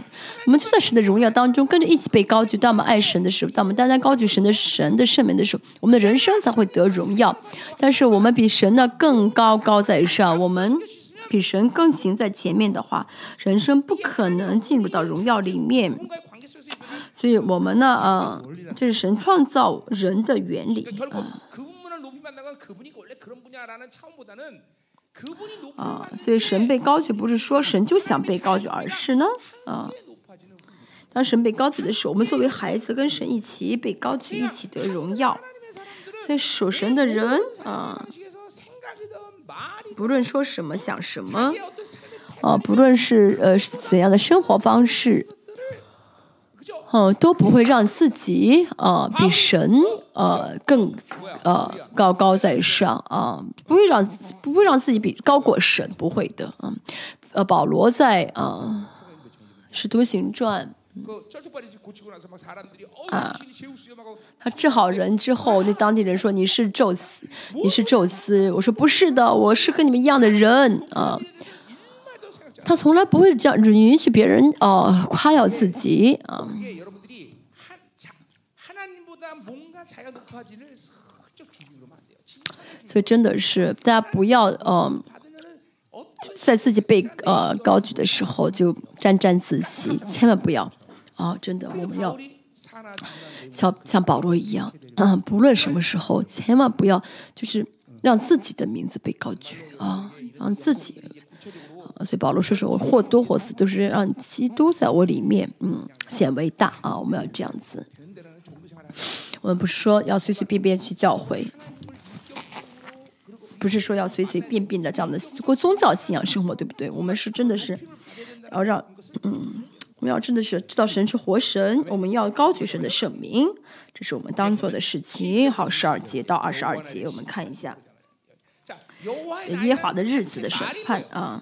我们就在神的荣耀当中跟着一起被高举。当我们爱神的时候，当我们单单高举神的神的圣名的时候，我们的人生才会得荣耀。但是我们比神呢更高高在上，我们。比神更行在前面的话，人生不可能进入到荣耀里面。所以我们呢，呃，这是神创造人的原理。啊啊，所以神被高举，不是说神就想被高举，而是呢，啊，当神被高举的时候，我们作为孩子跟神一起被高举，一起得荣耀。所以属神的人，啊，不论说什么想什么啊不论是呃怎样的生活方式哦都不会让自己啊比神呃更呃高高在上啊不会让不会让自己比高过神不会的啊呃保罗在啊使徒行传啊他治好人之后那当地人说你是宙斯你是宙斯。我说不是的我是跟你们一样的人。啊。他从来不会这样允许别人哦夸耀自己啊。所以真的是大家不要嗯在自己被呃高举的时候就沾沾自喜千万不要。啊真的我们要像像保罗一样啊不论什么时候千万不要就是让自己的名字被告知啊让自己所以保罗说是我或多或少都是让基督在我里面嗯显为大啊我们要这样子。我们不是说要随随便便去教诲不是说要随随便便的这样的过宗教信仰生活对不对？我们是真的是要让嗯我们要真的是知道神是活神，我们要高举神的圣名，这是我们当做的事情。好，十二节到二十二节，我们看一下耶华的日子的审判啊。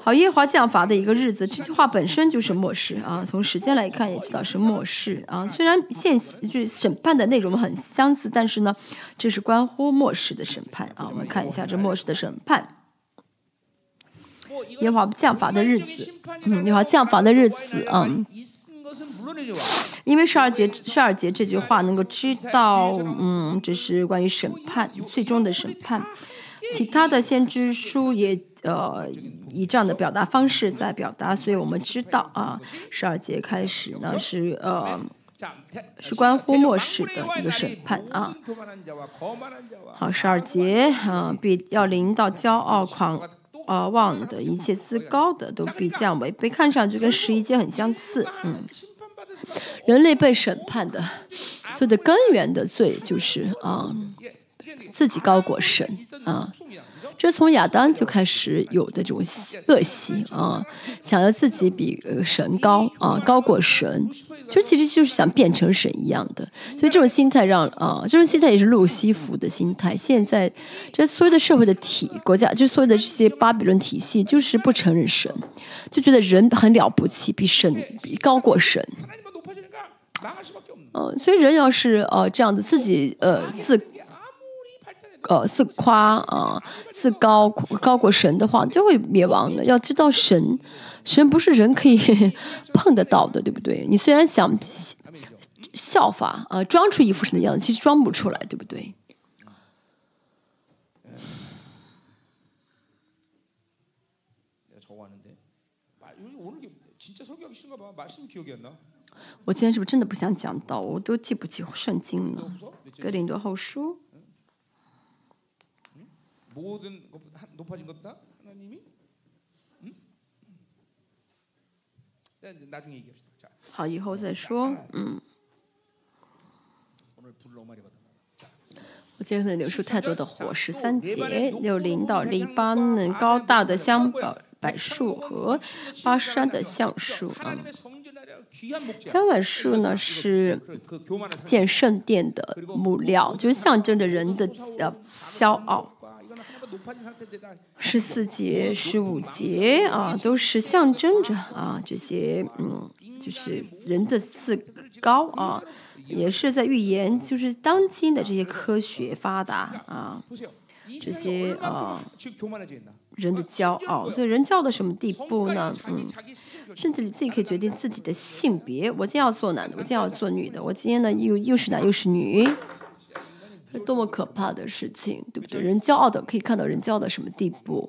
好，耶华降罚的一个日子，这句话本身就是末世啊。从时间来看，也知道是末世啊。虽然现就审判的内容很相似，但是呢，这是关乎末世的审判啊。我们看一下这末世的审判。耶和华降法的日子，嗯，耶和华降法的日子，嗯。因为十二节十二节这句话能够知道，嗯，这是关于审判最终的审判。其他的先知书也呃以这样的表达方式在表达，所以我们知道啊，十二节开始呢是呃是关乎末世的一个审判啊。好，十二节啊，，b 要临到骄傲狂。啊，望的一切自高的都必降为，被看上去跟十一阶很相似。嗯，人类被审判的，所以的根源的罪就是啊，自己高过神啊。这从亚当就开始有的这种恶习啊，想要自己比、呃、神高啊，高过神，就其实就是想变成神一样的。所以这种心态让啊，这种心态也是路西弗的心态。现在这所有的社会的体国家，就所有的这些巴比伦体系，就是不承认神，就觉得人很了不起，比神比高过神。嗯、所以人要是呃这样的自己呃自呃，自夸啊，自高高过神的话，就会灭亡的。要知道，神神不是人可以 *laughs* 碰得到的，对不对？你虽然想效法啊，装出一副神的样子，其实装不出来，对不对？我今天是不是真的不想讲道？我都记不起圣经了，《格林多后书》。모든 것보다 한- 높아진 것보다 하나님이 응? 자, 이제 나중에 얘기합시다. 자, 好，以后再说。嗯， 오늘 불 너무 많이 받았나. 자, 我今天可能流出太多的火。十三节又临到黎巴嫩高大的香柏柏树和巴山的橡树啊。 하나님의 성전하려 귀한 목재. 香柏树呢是 그, 그 교만한 사람. 建圣殿的木料，就是象征着人的呃骄傲。 十四节、十五节啊，都是象征着啊这些嗯，就是人的自高啊，也是在预言，就是当今的这些科学发达啊，这些啊。人的骄傲，所以人骄傲到什么地步呢？嗯，甚至你自己可以决定自己的性别。我今天要做男的，我今天要做女的，我今天呢又又是男又是女。多么可怕的事情，对不对？人骄傲的可以看到人骄傲到什么地步。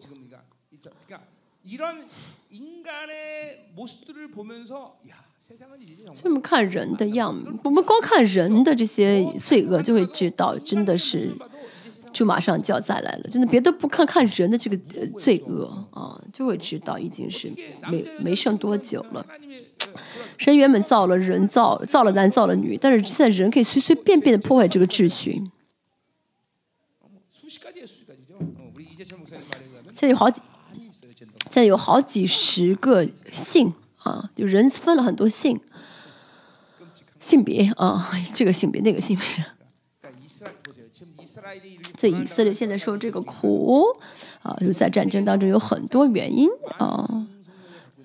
这么看人的样，我们光看人的这些罪恶，就会知道，真的是就马上就要再来了。真的，别的不看，看人的这个罪恶啊，就会知道已经是没没剩多久了。神原本造了人，造造了男，造了女，但是现在人可以随随便便的破坏这个秩序。现在有好几现在有好几十个姓啊就人分了很多姓性别啊这个性别那个性别。所以以色列现在受这个苦啊就在战争当中有很多原因啊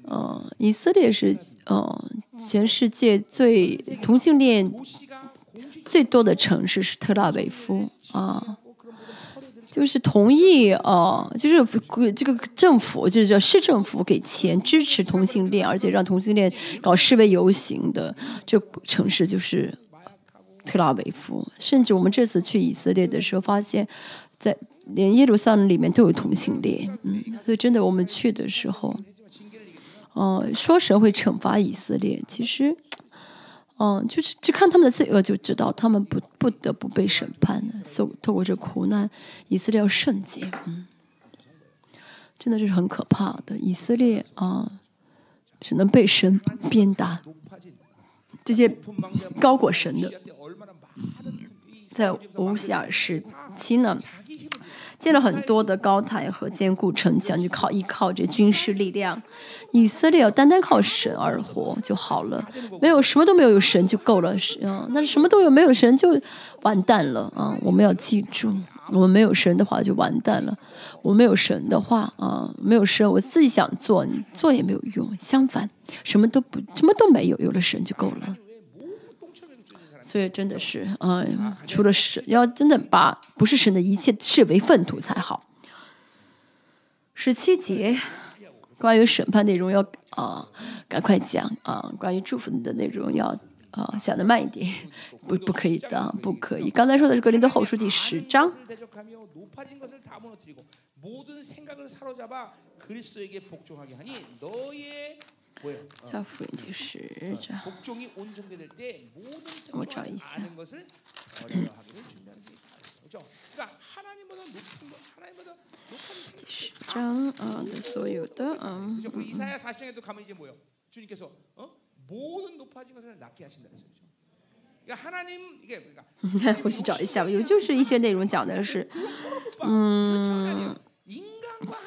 嗯以色列是嗯全世界最同性恋最多的城市是特拉维夫啊。就是同意呃，就是这个政府就是叫市政府给钱支持同性恋，而且让同性恋搞示威游行的这城市就是特拉维夫。甚至我们这次去以色列的时候，发现，在连耶路撒冷里面都有同性恋，嗯，所以真的我们去的时候，呃，说神会惩罚以色列，其实。嗯，就是就看他们的罪恶就知道，他们不不得不被审判的。所、so, 透过这苦难，以色列要圣洁，嗯，真的是很可怕的。以色列啊、只能被神鞭打，这些高过神的，在乌西亚时期呢，建了很多的高台和坚固城墙，就靠依靠这军事力量。以色列要单单靠神而活就好了，没有什么都没有，有神就够了。嗯，但是什么都有，没有神就完蛋了啊！我们要记住，我们没有神的话就完蛋了。我没有神的话啊，没有神，我自己想做，你做也没有用。相反，什么都不，什么都没有，有了神就够了。所以真的是，嗯，除了神，要真的把不是神的一切视为粪土才好。十七节，关于审判内容要啊、赶快讲啊、关于祝福的内容要啊、讲的慢一点，*laughs* 不不可以的，不可以。刚才说的是格林多后书第十章，*laughs* 教辅第十章。*laughs* 我找一下第十章啊所有的啊再回去找一下吧有就是一些内容讲的是 *laughs* 嗯。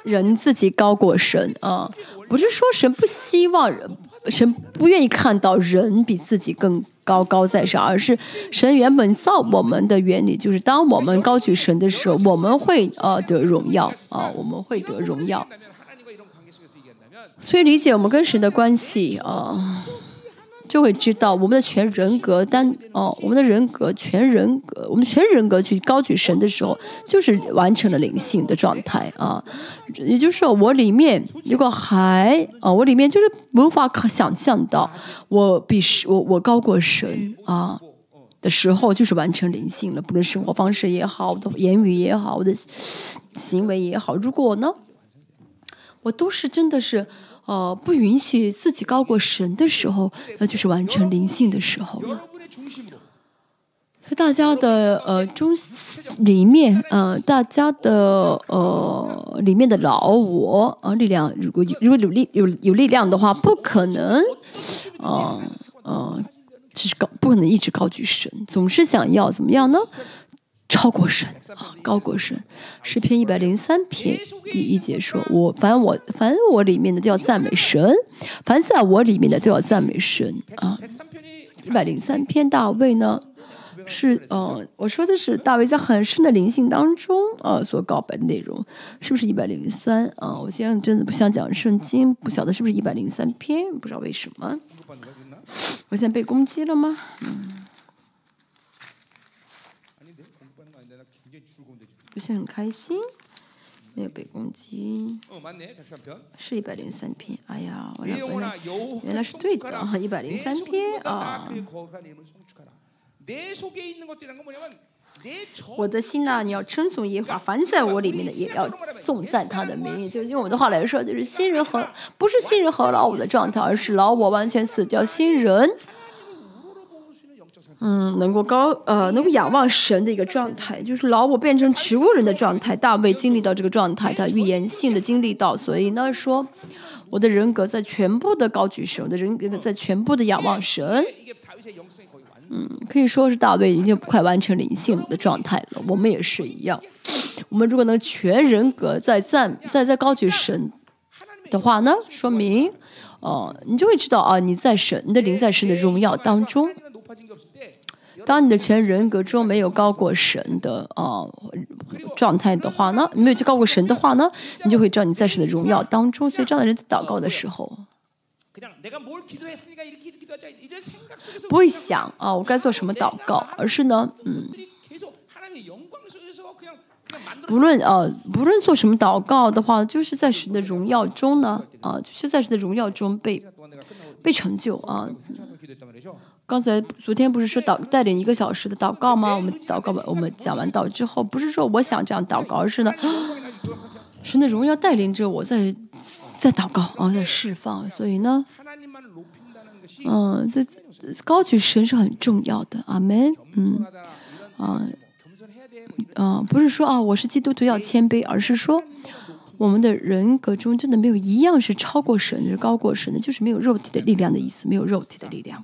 人自己高过神啊。不是说神不希望人神不愿意看到人比自己更高高在上而是神原本造我们的原理就是当我们高举神的时候我们会呃得荣耀啊我们会得荣耀。所以理解我们跟神的关系啊。就会知道我们的全人格单哦，我们的人格全人格，我们全人格去高举神的时候，就是完成了灵性的状态啊。也就是说，我里面如果还啊，我里面就是无法可想象到我比神我我高过神啊。的时候，就是完成灵性了。不论生活方式也好，我的言语也好，我的行为也好，如果呢，我都是真的是呃，不允许自己高过神的时候，那就是完成灵性的时候了。所以大家的呃中里面，呃，大家的呃里面的老我啊、呃、力量，如果有如果有力有有力量的话，不可能，呃呃，就是高不可能一直高举神，总是想要怎么样呢？超过神啊，高过神。诗篇一百零三篇第一节，说我反正我反正我里面的都要赞美神，凡在我里面的都要赞美神啊。一百零三篇大卫呢，是嗯，我说的是大卫在很深的灵性当中啊所告白的内容，是不是一百零三啊？我今天真的不想讲圣经，不晓得是不是一百零三篇，不知道为什么，我现在被攻击了吗？嗯。不是很开心，没有被攻击。是一百零三篇。哎呀，我来原来原来是对的。一百零三篇啊。我的心呐，你要称颂耶和华，凡在我里面的也要颂赞他的名。就是用我的话来说，就是新人和不是新人和老我的状态，而是老我完全死掉新人。嗯，能够高呃，能够仰望神的一个状态，就是老我变成植物人的状态。大卫经历到这个状态，他预言性的经历到，所以呢说，我的人格在全部的高举神，我的人格在全部的仰望神。嗯，可以说是大卫已经快完成灵性的状态了。我们也是一样，我们如果能全人格在赞在在高举神的话呢，说明。哦，你就会知道啊，你在神，你的灵在神的荣耀当中，当你的全人格中没有高过神的状态的话呢，没有去高过神的话呢，你就会知道你在神的荣耀当中。所以这样的人在祷告的时候不会想啊，我该做什么祷告。而是呢，嗯，不论啊，不论做什么祷告的话，就是在神的荣耀中呢，啊，就是在神的荣耀中被被成就啊。刚才昨天不是说祷带领一个小时的祷告吗？我们祷告完我们讲完祷之后不是说我想这样祷告而是呢神的荣耀带领着我在在祷告啊在释放。所以呢嗯这高举神是很重要的阿门嗯啊啊不是说啊我是基督徒要谦卑而是说我们的人格中真的没有一样是超过神是高过神的就是没有肉体的力量的意思没有肉体的力量。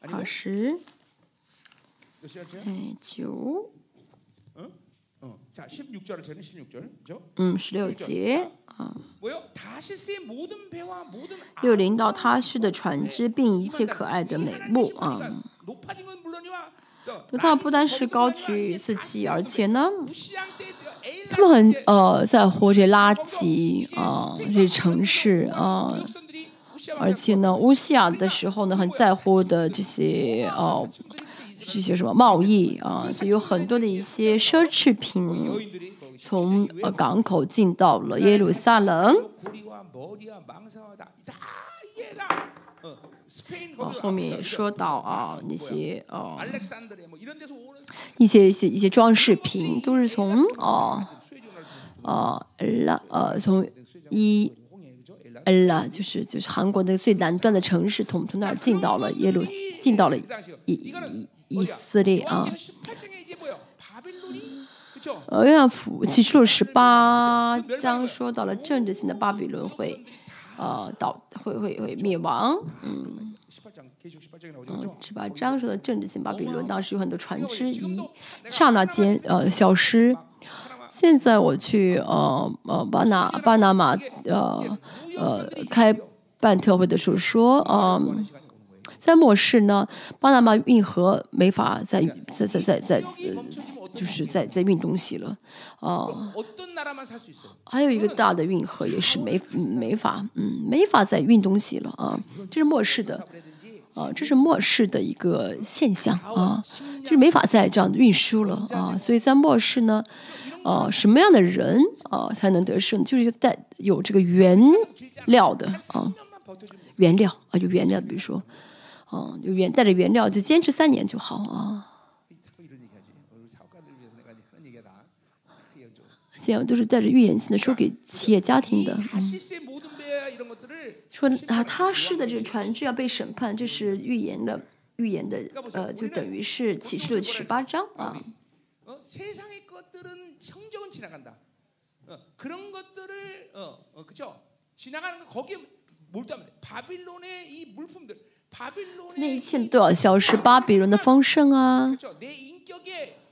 二？十？哎，九。嗯，十六节？六节？嗯，啊。又领导他世的船只，并一切可爱的美物啊。他不单是高举四己，而且呢，他们很呃在乎这垃圾啊，这城市啊。而且呢乌西亚的时候呢很在乎的这些哦这些什么贸易啊所以有很多的一些奢侈品从呃港口进到了耶路撒冷啊后面也说到啊那些啊一些一些一些装饰品都是从哦哦拉呃从一恩了，就是就是韩国那个最南端的城市，从从那儿进到了耶路，进到了以以以色列啊。呃，愿福。结束了十八章，说到了政治性的巴比伦会，呃，倒会会会灭亡。嗯。嗯，十八章说的政治性巴比伦，当时有很多船只一刹那间呃消失。现在我去呃呃巴拿巴拿马呃呃开办特会的时候说啊在末世呢巴拿马运河没法再再再再再就是在在运东西了啊还有一个大的运河也是没没法嗯没法再运东西了啊这是末世的啊这是末世的一个现象啊就是没法再这样运输了啊所以在末世呢哦，什么样的人啊才能得胜？就是带有这个原料的啊，原料啊，有原料，比如说，啊，有原带着原料就坚持三年就好啊。这样都是带着预言性的，说给企业家庭的，说啊，他师的这个船只要被审判，这是预言的，预言的，呃，就等于是启示录十八章啊。 어? 세상의 것들은 성적은 지나간다. 어, 그런 것들을 어, 어, 그죠? 지나가는 거 거기에 몰두하면 돼. 바빌론의 이 물품들, 那 바빌론의 一切都要消失，巴比伦的丰盛啊， 그죠? 내 인격에 呃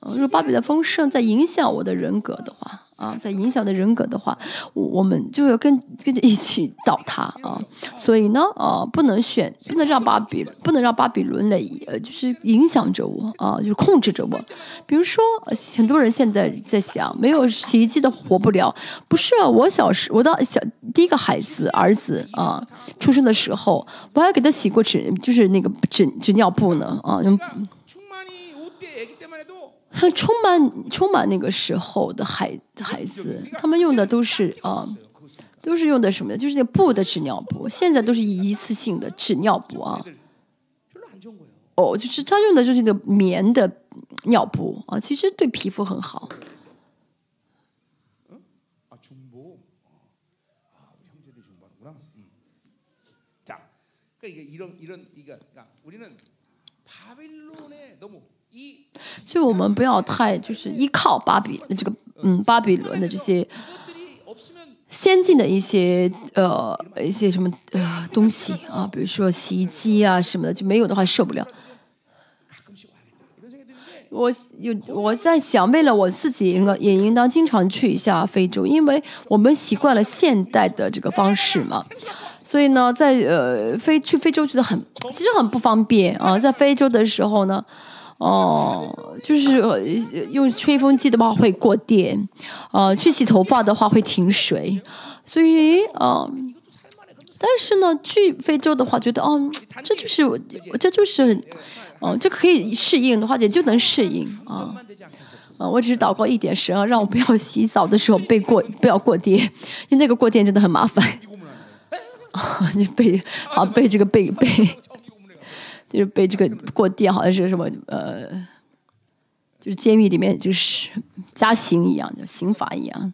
如果巴比的丰盛在影响我的人格的话，啊，在影响的人格的话，我我们就要跟跟着一起倒塌啊。所以呢，啊，不能选，不能让巴比，不能让巴比伦来，呃，就是影响着我啊，就是控制着我。比如说，很多人现在在想，没有洗衣机的活不了。不是啊，我小时我的小第一个孩子儿子啊，出生的时候，我还给他洗过纸，就是那个纸纸尿布呢啊，他充满充满那个时候的孩孩子，他们用的都是啊，都是用的什么呀？就是那布的纸尿布，现在都是一次性的纸尿布啊。哦，就是他用的就是那个棉的尿布啊，其实对皮肤很好。所以我们不要太就是依靠巴比这个嗯巴比伦的这些先进的一些呃一些什么呃东西啊比如说洗衣机啊什么的就没有的话受不了。我有我在想为了我自己应该也应当经常去一下非洲因为我们习惯了现代的这个方式嘛。所以呢在呃非去非洲觉得很其实很不方便啊在非洲的时候呢哦，就是呃用吹风机的话会过电，呃，去洗头发的话会停水，所以，呃，但是呢，去非洲的话，觉得哦，这就是，这就是，哦，这可以适应的话，也就能适应啊，啊，我只是祷告一点神啊，让我不要洗澡的时候被过，不要过电，因为那个过电真的很麻烦，啊，*laughs* 你背啊背这个背背。就是被这个过电好像是什么呃就是监狱里面就是加刑一样的刑罚一样。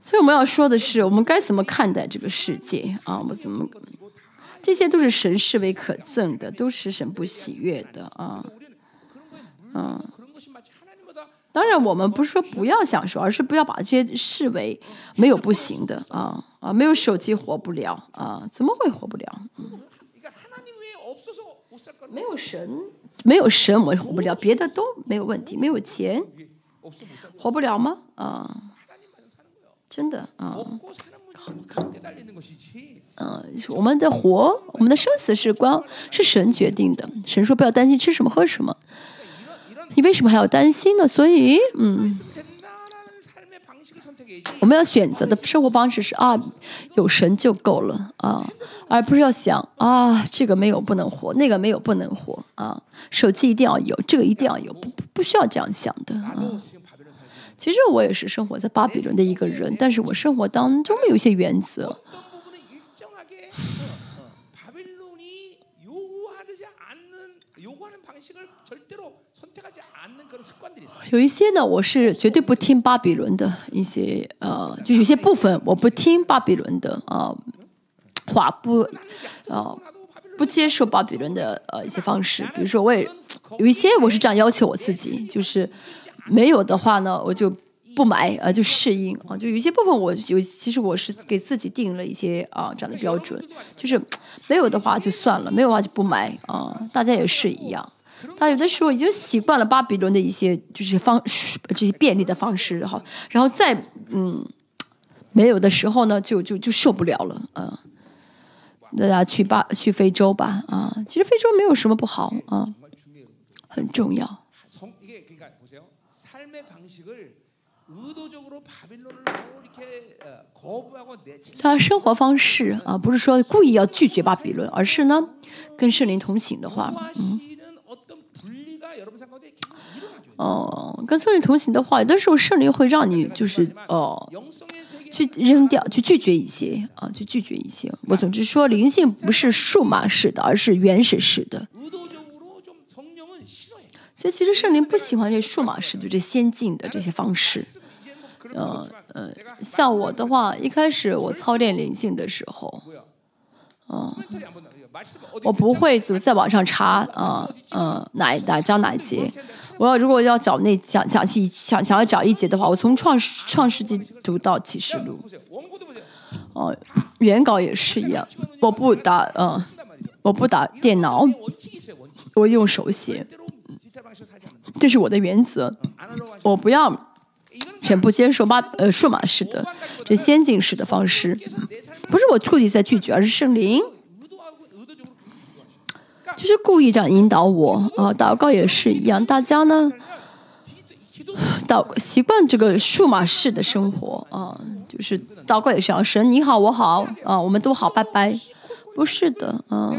所以我们要说的是我们该怎么看待这个世界？啊我们怎么这些都是神视为可憎的都是神不喜悦的啊啊当然我们不是说不要享受而是不要把这些视为没有不行的啊啊没有手机活不了啊怎么会活不了？没有神没有神我们活不了别的都没有问题没有钱活不了吗？啊。真的啊。嗯我们的活我们的生死是光是神决定的。神说不要担心吃什么喝什么。你为什么还要担心呢？所以嗯。我们要选择的生活方式是啊有神就够了啊而不是要想啊这个没有不能活那个没有不能活啊手机一定要有这个一定要有不不不需要这样想的啊。其实我也是生活在巴比伦的一个人但是我生活当中有一些原则。有一些呢，我是绝对不听巴比伦的一些呃，就有些部分我不听巴比伦的啊话不啊不接受巴比伦的呃一些方式。比如说，我也有一些，我是这样要求我自己，就是没有的话呢，我就不买啊，就适应啊。就有些部分，我有其实我是给自己定了一些啊这样的标准，就是没有的话就算了，没有的话就不买啊。大家也是一样。他有的时候已经习惯了巴比伦的一些，就是方，这些便利的方式。哈，然后再嗯，没有的时候呢，就就就受不了了。嗯，大家去巴去非洲吧。啊，其实非洲没有什么不好，啊，很重要。他生活方式啊，不是说故意要拒绝巴比伦，而是呢，跟圣灵同行的话。嗯。哦，跟村里同行的话，有的时候圣灵会让你，就是呃去扔掉，去拒绝一些，啊，去拒绝一些，我总之说灵性不是数码式的，而是原始式的。所以其实圣灵不喜欢这数码式的，这先进的这些方式。呃呃，像我的话，一开始我操练灵性的时候。嗯，我不会怎么在网上查啊呃哪哪章哪一节。我要如果要找那想想起想想要找一节的话，我从创世创世纪读到启示录。哦，原稿也是一样，我不打嗯，我不打电脑，我用手写，这是我的原则，我不要全部接受八呃数码式的这先进式的方式，不是我故意在拒绝，而是圣灵，就是故意这样引导我啊，祷告也是一样，大家呢，祷习惯这个数码式的生活啊。就是祷告也是要神你好我好啊我们都好拜拜，不是的啊。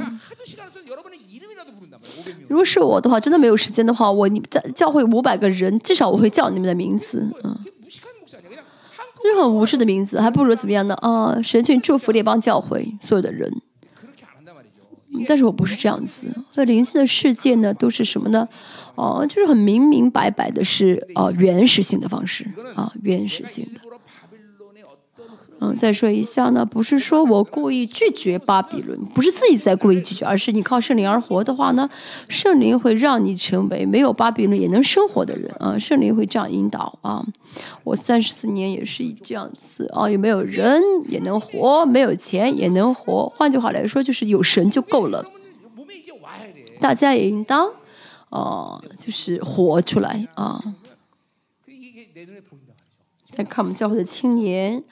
如果是我的话，真的没有时间的话，我你在教会五百个人，至少我会叫你们的名字嗯。是很无视的名字，还不如怎么样呢啊？神去祝福列邦教会所有的人。但是我不是这样子，在灵性的世界呢，都是什么呢？哦，就是很明明白白的是呃原始性的方式啊，原始性的。再说一下呢，不是说我故意拒绝巴比伦，不是自己在故意拒绝，而是你靠圣灵而活的话呢，圣灵会让你成为没有巴比伦也能生活的人啊，圣灵会这样引导啊。我三十四年也是这样子啊，有没有人也能活，没有钱也能活，换句话来说就是有神就够了。大家也应当啊，就是活出来啊。再看我们教会的青年。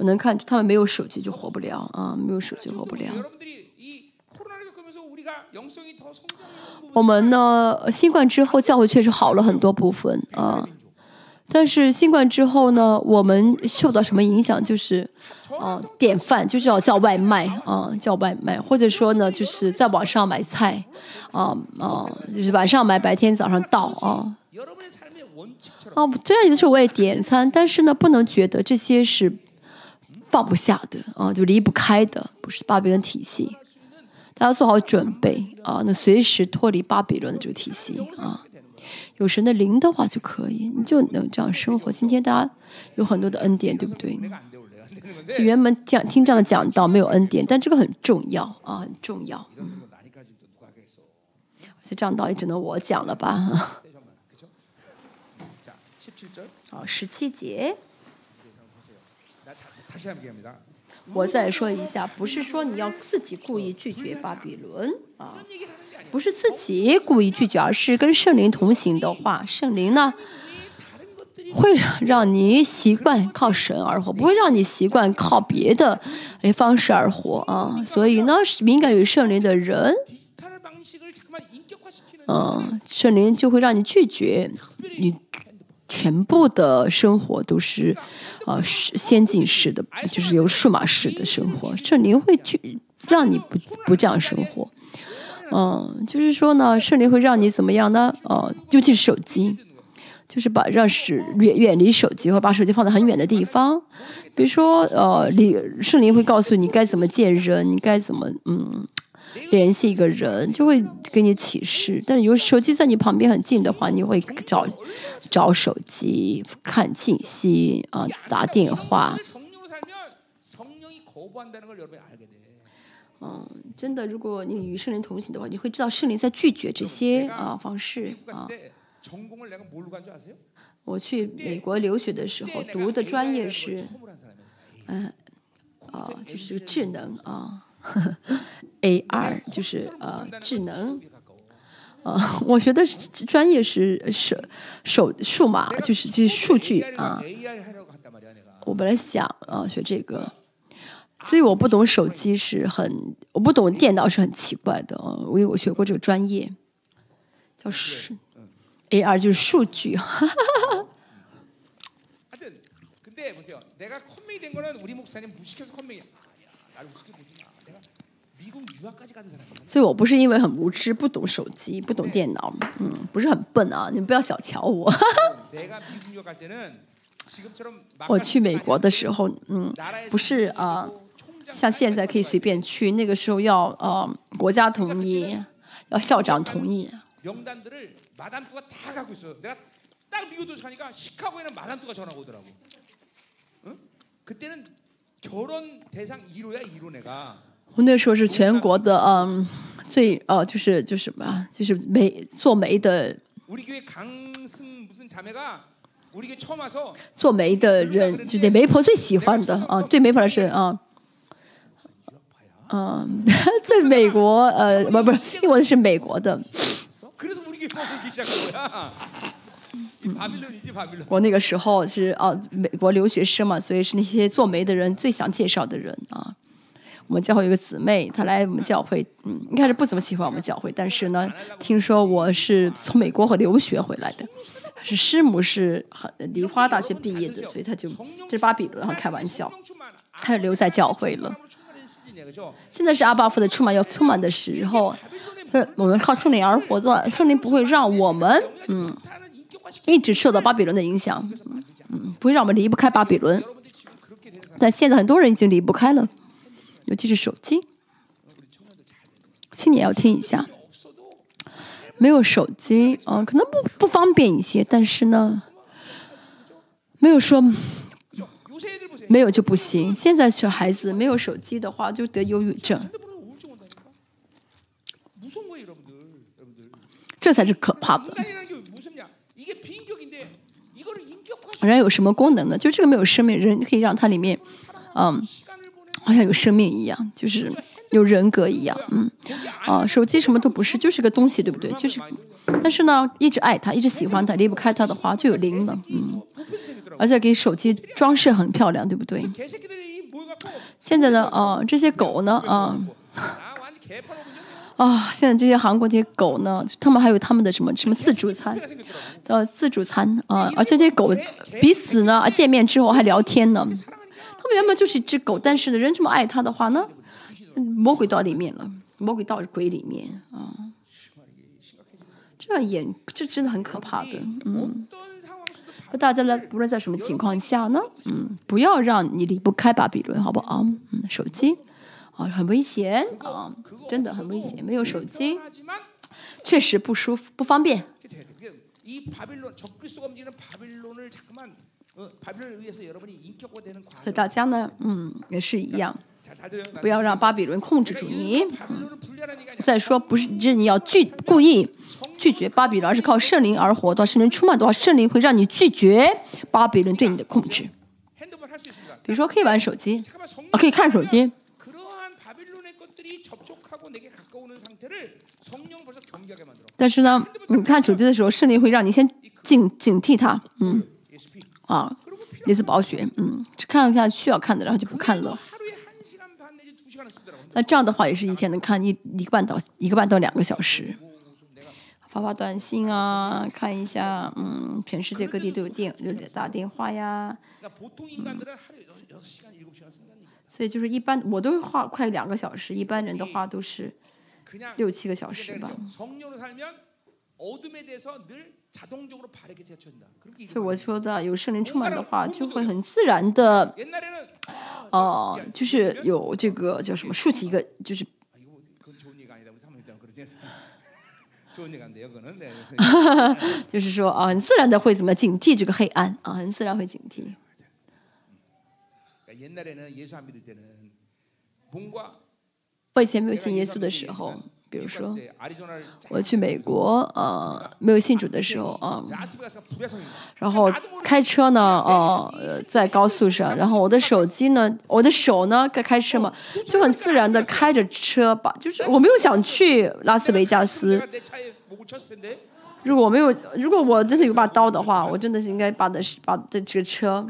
我能看出他们没有手机就活不了啊，没有手机活不了。我们呢，新冠之后教会确实好了很多部分啊，但是新冠之后呢，我们受到什么影响？就是啊，点饭就是要叫外卖啊，叫外卖，或者说呢，就是在网上买菜啊啊，就是晚上买，白天早上到啊。哦，虽然有的时候我也点餐，但是呢，不能觉得这些是。放不下的啊，就离不开的，不是巴比伦体系。大家做好准备啊，那随时脱离巴比伦的这个体系啊。有神的灵的话就可以，你就能这样生活。今天大家有很多的恩典，对不对？原本讲听这样的讲道没有恩典，但这个很重要啊，很重要。所以这样道也只能我讲了吧。好，十七节。我再说一下，不是说你要自己故意拒绝巴比伦啊，不是自己故意拒绝，而是跟圣灵同行的话，圣灵呢会让你习惯靠神而活，不会让你习惯靠别的哎方式而活啊。所以呢，敏感于圣灵的人，嗯，圣灵就会让你拒绝你。全部的生活都是，呃，先进式的，就是有数码式的生活。圣灵会去让你不不这样生活，嗯，就是说呢，圣灵会让你怎么样呢？呃，尤其是手机，就是把让使远远离手机，或把手机放在很远的地方。比如说，呃，离圣灵会告诉你该怎么见人，你该怎么嗯。联系一个人就会给你启示，但是有手机在你旁边很近的话，你会找找手机看信息啊，打电话。嗯，真的，如果你与圣灵同行的话，你会知道圣灵在拒绝这些啊方式啊。我去美国留学的时候，读的专业是，嗯，啊，就是智能啊。*laughs* A R 就是呃智能，呃，我学的专业是手手数码，就是这些数据啊。我本来想啊学这个，所以我不懂手机是很，我不懂电脑是很奇怪的啊。因为我学过这个专业，叫数 A R 就是数据。*laughs* 所以我不是因为很无知，不懂手机，不懂电脑，嗯，不是很笨啊，你们不要小瞧我。*laughs* 我去美国的时候，嗯，不是啊，像现在可以随便去，那个时候要呃国家同意，要校长同意，我那时候是全国的，嗯，最，哦，就是就是什么，就是媒做媒的，做媒的人，就那媒婆最喜欢的啊，最媒婆是啊，啊，*laughs* 在美国，呃，不不是，我是美国的，我那个时候是哦，美国留学生嘛，所以是那些做媒的人最想介绍的人啊。我们教会有个姊妹，她来我们教会，嗯，一开始不怎么喜欢我们教会，但是呢，听说我是从美国和留学回来的，是师母是很梨花大学毕业的，所以她就这是巴比伦，开玩笑，她就留在教会了。现在是阿巴夫的充满要充满的时候，我们靠圣灵而活的，圣灵不会让我们，嗯，一直受到巴比伦的影响，嗯，不会让我们离不开巴比伦。但现在很多人已经离不开了。尤其是手机。亲，你要听一下。没有手机，嗯，可能不不方便一些。但是呢，没有说。没有就不行。现在小孩子没有手机的话，就得忧郁症。这才是可怕的。人有什么功能呢？就这个没有生命，人可以让它里面。嗯。好像有生命一样，就是有人格一样，嗯，啊，手机什么都不是，就是个东西，对不对？就是，但是呢，一直爱它，一直喜欢它，离不开它的话，就有灵了，嗯，而且给手机装饰很漂亮，对不对？现在呢，啊，这些狗呢，啊，啊，现在这些韩国这些狗呢，他们还有他们的什么什么自助餐，呃，自助餐啊，而且这些狗彼此呢见面之后还聊天呢。他们原本就是一只狗但是呢人这么爱他的话呢？魔鬼到里面了魔鬼到鬼里面啊。这也这真的很可怕的嗯。那大家呢不论在什么情况下呢？嗯不要让你离不开巴比伦好不好？嗯手机。啊很危险啊真的很危险没有手机确实不舒服不方便。所以大家呢，嗯，也是一样，不要让巴比伦控制住你。再说，不是，这你要拒故意拒绝巴比伦，而是靠圣灵而活的话，圣灵出卖的话，圣灵会让你拒绝巴比伦对你的控制。比如说，可以玩手机，可以看手机。但是呢，你看手机的时候，圣灵会让你先警警惕他，嗯。啊，类似保险，嗯，看一下需要看的，然后就不看了。那这样的话也是一天能看一一个半到一个半到两个小时，发发短信啊，看一下，嗯，全世界各地都有电，就打电话呀。嗯、所以就是一般我都花快两个小时，一般人的话都是六七个小时吧。所以我说的有圣灵充满的话，就会很自然的，哦，就是有这个叫什么，竖起一个就是。就是 *laughs* *laughs* 说啊，很自然的会怎么警惕这个黑暗啊，很自然会警惕。我以前没有信耶稣的时候。比如说，我去美国，呃，没有信主的时候啊，然后开车呢，啊，呃，在高速上，然后我的手机呢，我的手呢，在开车嘛，就很自然的开着车把，就是我没有想去拉斯维加斯，如果我没有，如果我真的有把刀的话，我真的是应该把的把的这个车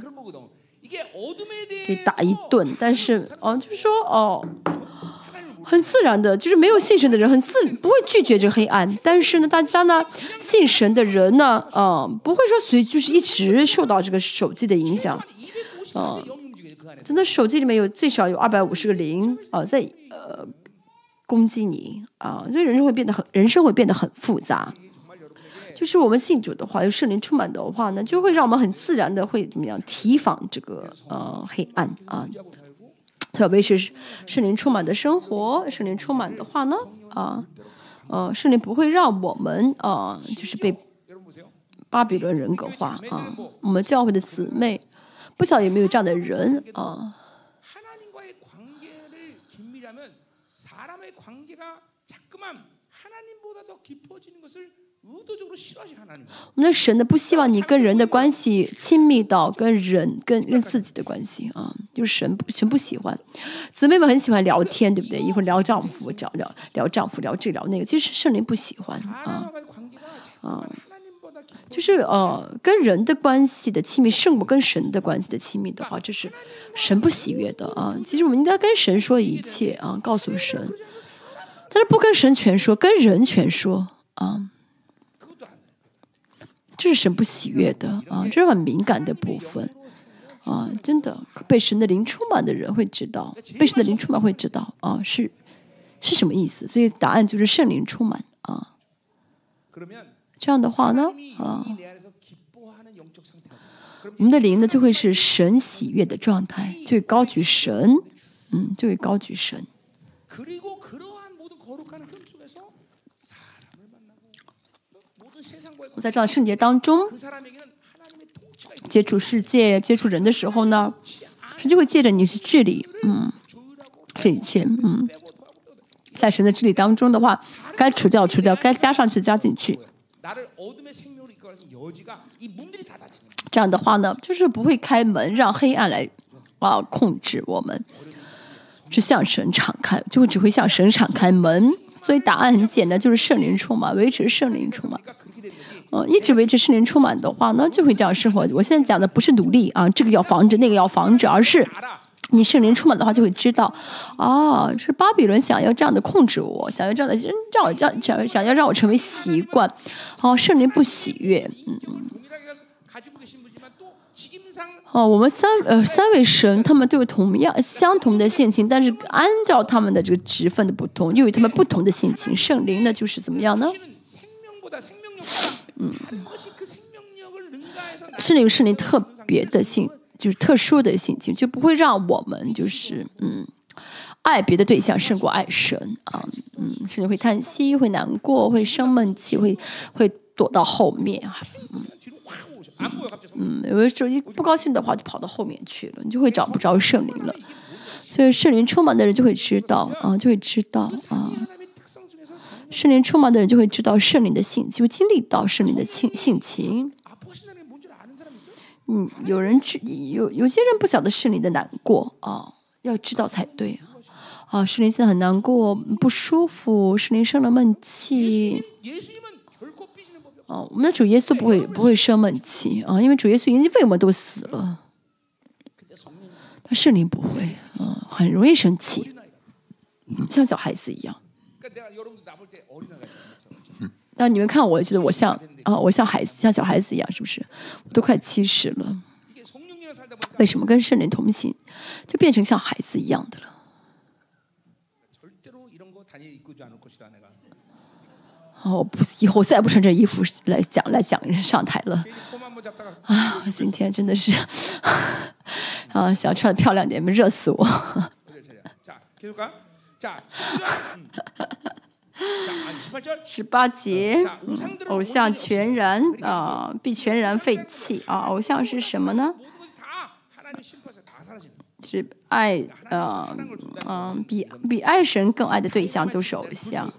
给打一顿，但是，哦，就是说，哦。很自然的，就是没有信神的人很自不会拒绝这个黑暗。但是呢，大家呢，信神的人呢，啊，不会说随就是一直受到这个手机的影响，啊，真的手机里面有最少有二百五十个零啊，在呃攻击你啊，所以人生会变得很，人生会变得很复杂。就是我们信主的话，有圣灵充满的话呢，就会让我们很自然的会怎么样提防这个呃黑暗啊。特别是圣灵充满的生活圣灵充满的话呢啊呃圣灵不会让我们啊就是被巴比伦人格化啊我们教会的姊妹不晓得有没有这样的人啊我们的神呢，不希望你跟人的关系亲密到跟人跟跟自己的关系啊。就是神不神不喜欢姊妹们，很喜欢聊天，对不对？一会儿聊丈夫，聊聊聊丈夫，聊这聊那个。其实圣灵不喜欢啊，啊就是呃，跟人的关系的亲密，圣母跟神的关系的亲密的话，这是神不喜悦的啊。其实我们应该跟神说一切啊，告诉神，但是不跟神全说，跟人全说啊。这是神不喜悦的啊这是很敏感的部分啊真的被神的灵充满的人会知道被神的灵充满会知道啊是是什么意思？所以答案就是圣灵充满啊。这样的话呢啊我们的灵呢就会是神喜悦的状态就会高举神嗯就会高举神。我在这样圣洁当中接触世界、接触人的时候呢，神就会借着你去治理，嗯，这一切，嗯，在神的治理当中的话，该除掉除掉，该加上去加进去。这样的话呢，就是不会开门让黑暗来啊控制我们，是向神敞开，就会只会向神敞开门。所以答案很简单，就是圣灵充满，维持圣灵充满。嗯，一直维持圣灵充满的话呢，就会这样生活。我现在讲的不是努力啊，这个要防止，那个要防止，而是你圣灵充满的话，就会知道，哦，是巴比伦想要这样的控制我，想要这样的让让想想要让我成为习惯，哦，圣灵不喜悦，嗯。哦，我们三呃三位神，他们都有同样相同的性情，但是按照他们的这个职分的不同，又有他们不同的性情。圣灵呢，就是怎么样呢？嗯，圣灵圣灵特别的性，就是特殊的性情，就不会让我们就是嗯爱别的对象胜过爱神啊，嗯，甚至会叹息，会难过，会生闷气，会会躲到后面，嗯，有的时候一不高兴的话就跑到后面去了，你就会找不着圣灵了，所以圣灵充满的人就会知道啊，就会知道啊。圣灵出马的人就会知道圣灵的性，就经历到圣灵的性性情。嗯，有人知有有些人不晓得圣灵的难过啊，要知道才对啊。啊，圣灵现在很难过，不舒服，圣灵生了闷气。啊，我们的主耶稣不会不会生闷气啊，因为主耶稣已经为我们都死了。他圣灵不会啊，很容易生气，像小孩子一样。那你们看我觉得我像啊我像孩子像小孩子一样是不是？我都快七十了。为什么跟圣人同行？就变成像孩子一样的了。哦不以后再也不穿这衣服来讲来讲人上台了啊今天真的是 *laughs* 啊想穿的漂亮点没热死我。*laughs* *laughs* *laughs* 十八节，偶像全然啊，必全然废弃。啊，偶像是什么呢？是爱，呃，嗯，比比爱神更爱的对象都是偶像，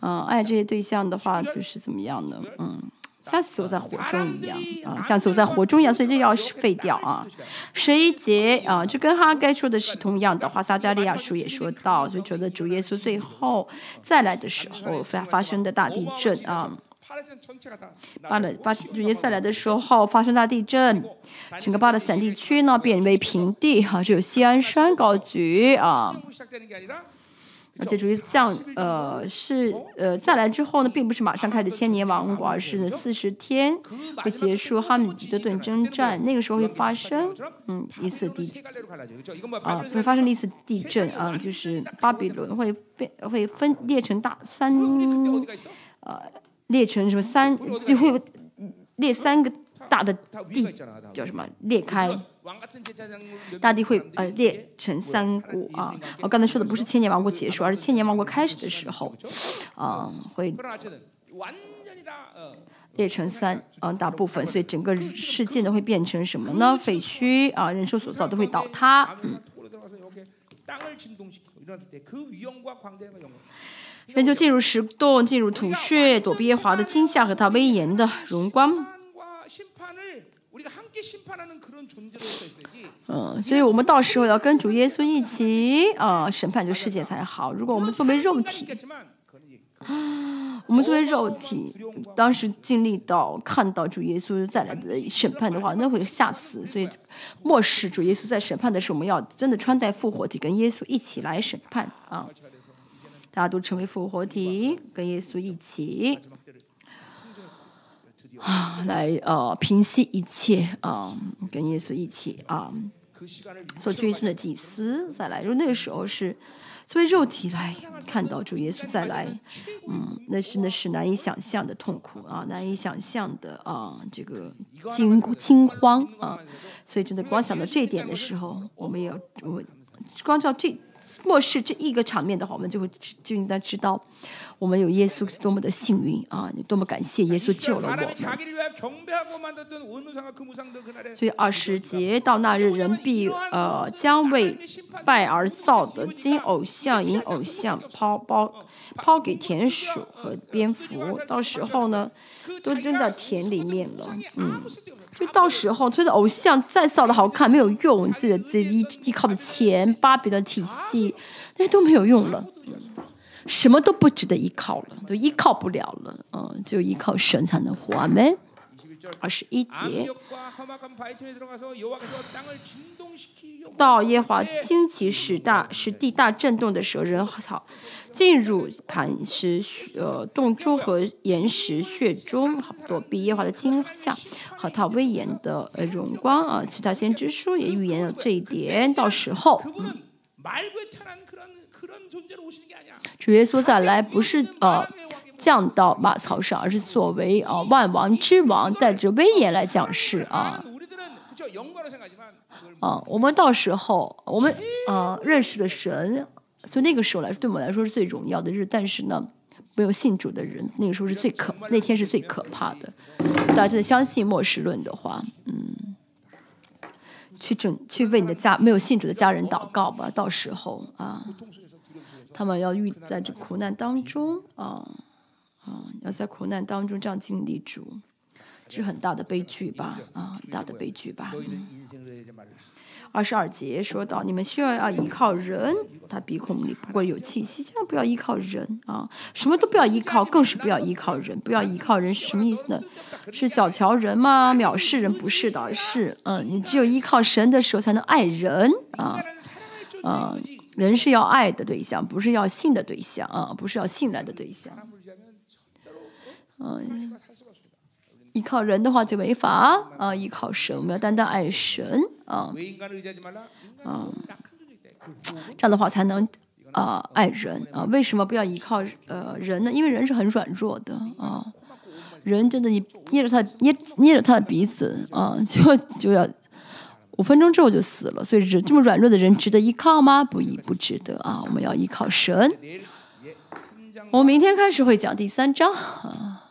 嗯，爱这些对象的话就是怎么样的，嗯。下次我在火中一样啊，下次我在火中一样，所以这要废掉啊。十一节啊，就跟哈该说的是同样的话，撒加利亚书也说到，就觉得主耶稣最后再来的时候发发生的大地震啊。巴勒巴主耶稣来的时候发生大地震，整个巴勒斯坦地区呢变为平地哈、啊，就有西安山高举啊。而且主要降呃是呃再来之后呢，并不是马上开始千年王国，而是呢四十天会结束哈米吉的顿征战，那个时候会发生嗯一次地啊会发生一次地震啊，就是巴比伦会被会分裂成大三呃裂成什么三就会裂三个。大的地叫什么裂开，大地会呃裂成三股啊。我刚才说的不是千年王国结束，而是千年王国开始的时候，啊会裂成三啊大部分，所以整个世界都会变成什么呢？废墟啊，人手所造都会倒塌。嗯。人就进入石洞，进入土穴，躲避耶华的惊吓和他威严的荣光。嗯，所以我们到时候要跟主耶稣一起啊审判这个世界才好。如果我们作为肉体，我们作为肉体，当时经历到看到主耶稣再来的审判的话，那会吓死。所以末世主耶稣在审判的时候，我们要真的穿戴复活体，跟耶稣一起来审判啊。大家都成为复活体，跟耶稣一起啊，来呃平息一切啊，跟耶稣一起啊，做君尊的祭司再来。如果那个时候是作为肉体来看到主耶稣再来，嗯，那真的是难以想象的痛苦啊，难以想象的啊，这个惊惊慌啊。所以真的光想到这一点的时候，我们也要我光照这。漠视这一个场面的话，我们就会就应该知道，我们有耶稣是多么的幸运啊！多么感谢耶稣救了我们。所以二十节到那日，人必呃将为拜而造的金偶像、银偶像抛抛抛给田鼠和蝙蝠，到时候呢，都扔在田里面了。嗯。就到时候，所以的偶像再造的好看没有用，自己的自己依依靠的钱、巴比的体系，那些都没有用了，什么都不值得依靠了，都依靠不了了，嗯，就依靠神才能活。阿门。二十一节，到耶华兴起使大使地大震动的时候，人草。进入磐石呃洞中和岩石穴中，好躲避耶华的惊吓和他威严的呃荣光啊！其他先知书也预言了这一点。到时候，主耶稣再来不是呃降到马槽上，而是作为啊万王之王，带着威严来讲事啊。啊，我们到时候我们啊认识了神。所以那个时候来说，对我们来说是最荣耀的日。但是呢，没有信主的人，那个时候是最可，那天是最可怕的。大家真的相信末世论的话，嗯，去整去为你的家没有信主的家人祷告吧。到时候啊，他们要遇在这苦难当中啊啊，要在苦难当中这样经历主，这是很大的悲剧吧啊，很大的悲剧吧。二十二节说到，你们需要要依靠人，他鼻孔里不过有气息，千万不要依靠人啊！什么都不要依靠，更是不要依靠人。不要依靠人是什么意思呢？是小瞧人吗？藐视人不是的，是嗯，你只有依靠神的时候才能爱人啊啊！人是要爱的对象，不是要信的对象啊，不是要信赖的对象。嗯，依靠人的话就没法啊！依靠神，我们要单单爱神。啊，啊，这样的话才能啊爱人啊。为什么不要依靠呃人呢？因为人是很软弱的啊。人真的，你捏着他捏捏着他的鼻子啊，*laughs* 就就要五分钟之后就死了。所以人这么软弱的人值得依靠吗？不依不值得啊。我们要依靠神。我明天开始会讲第三章啊。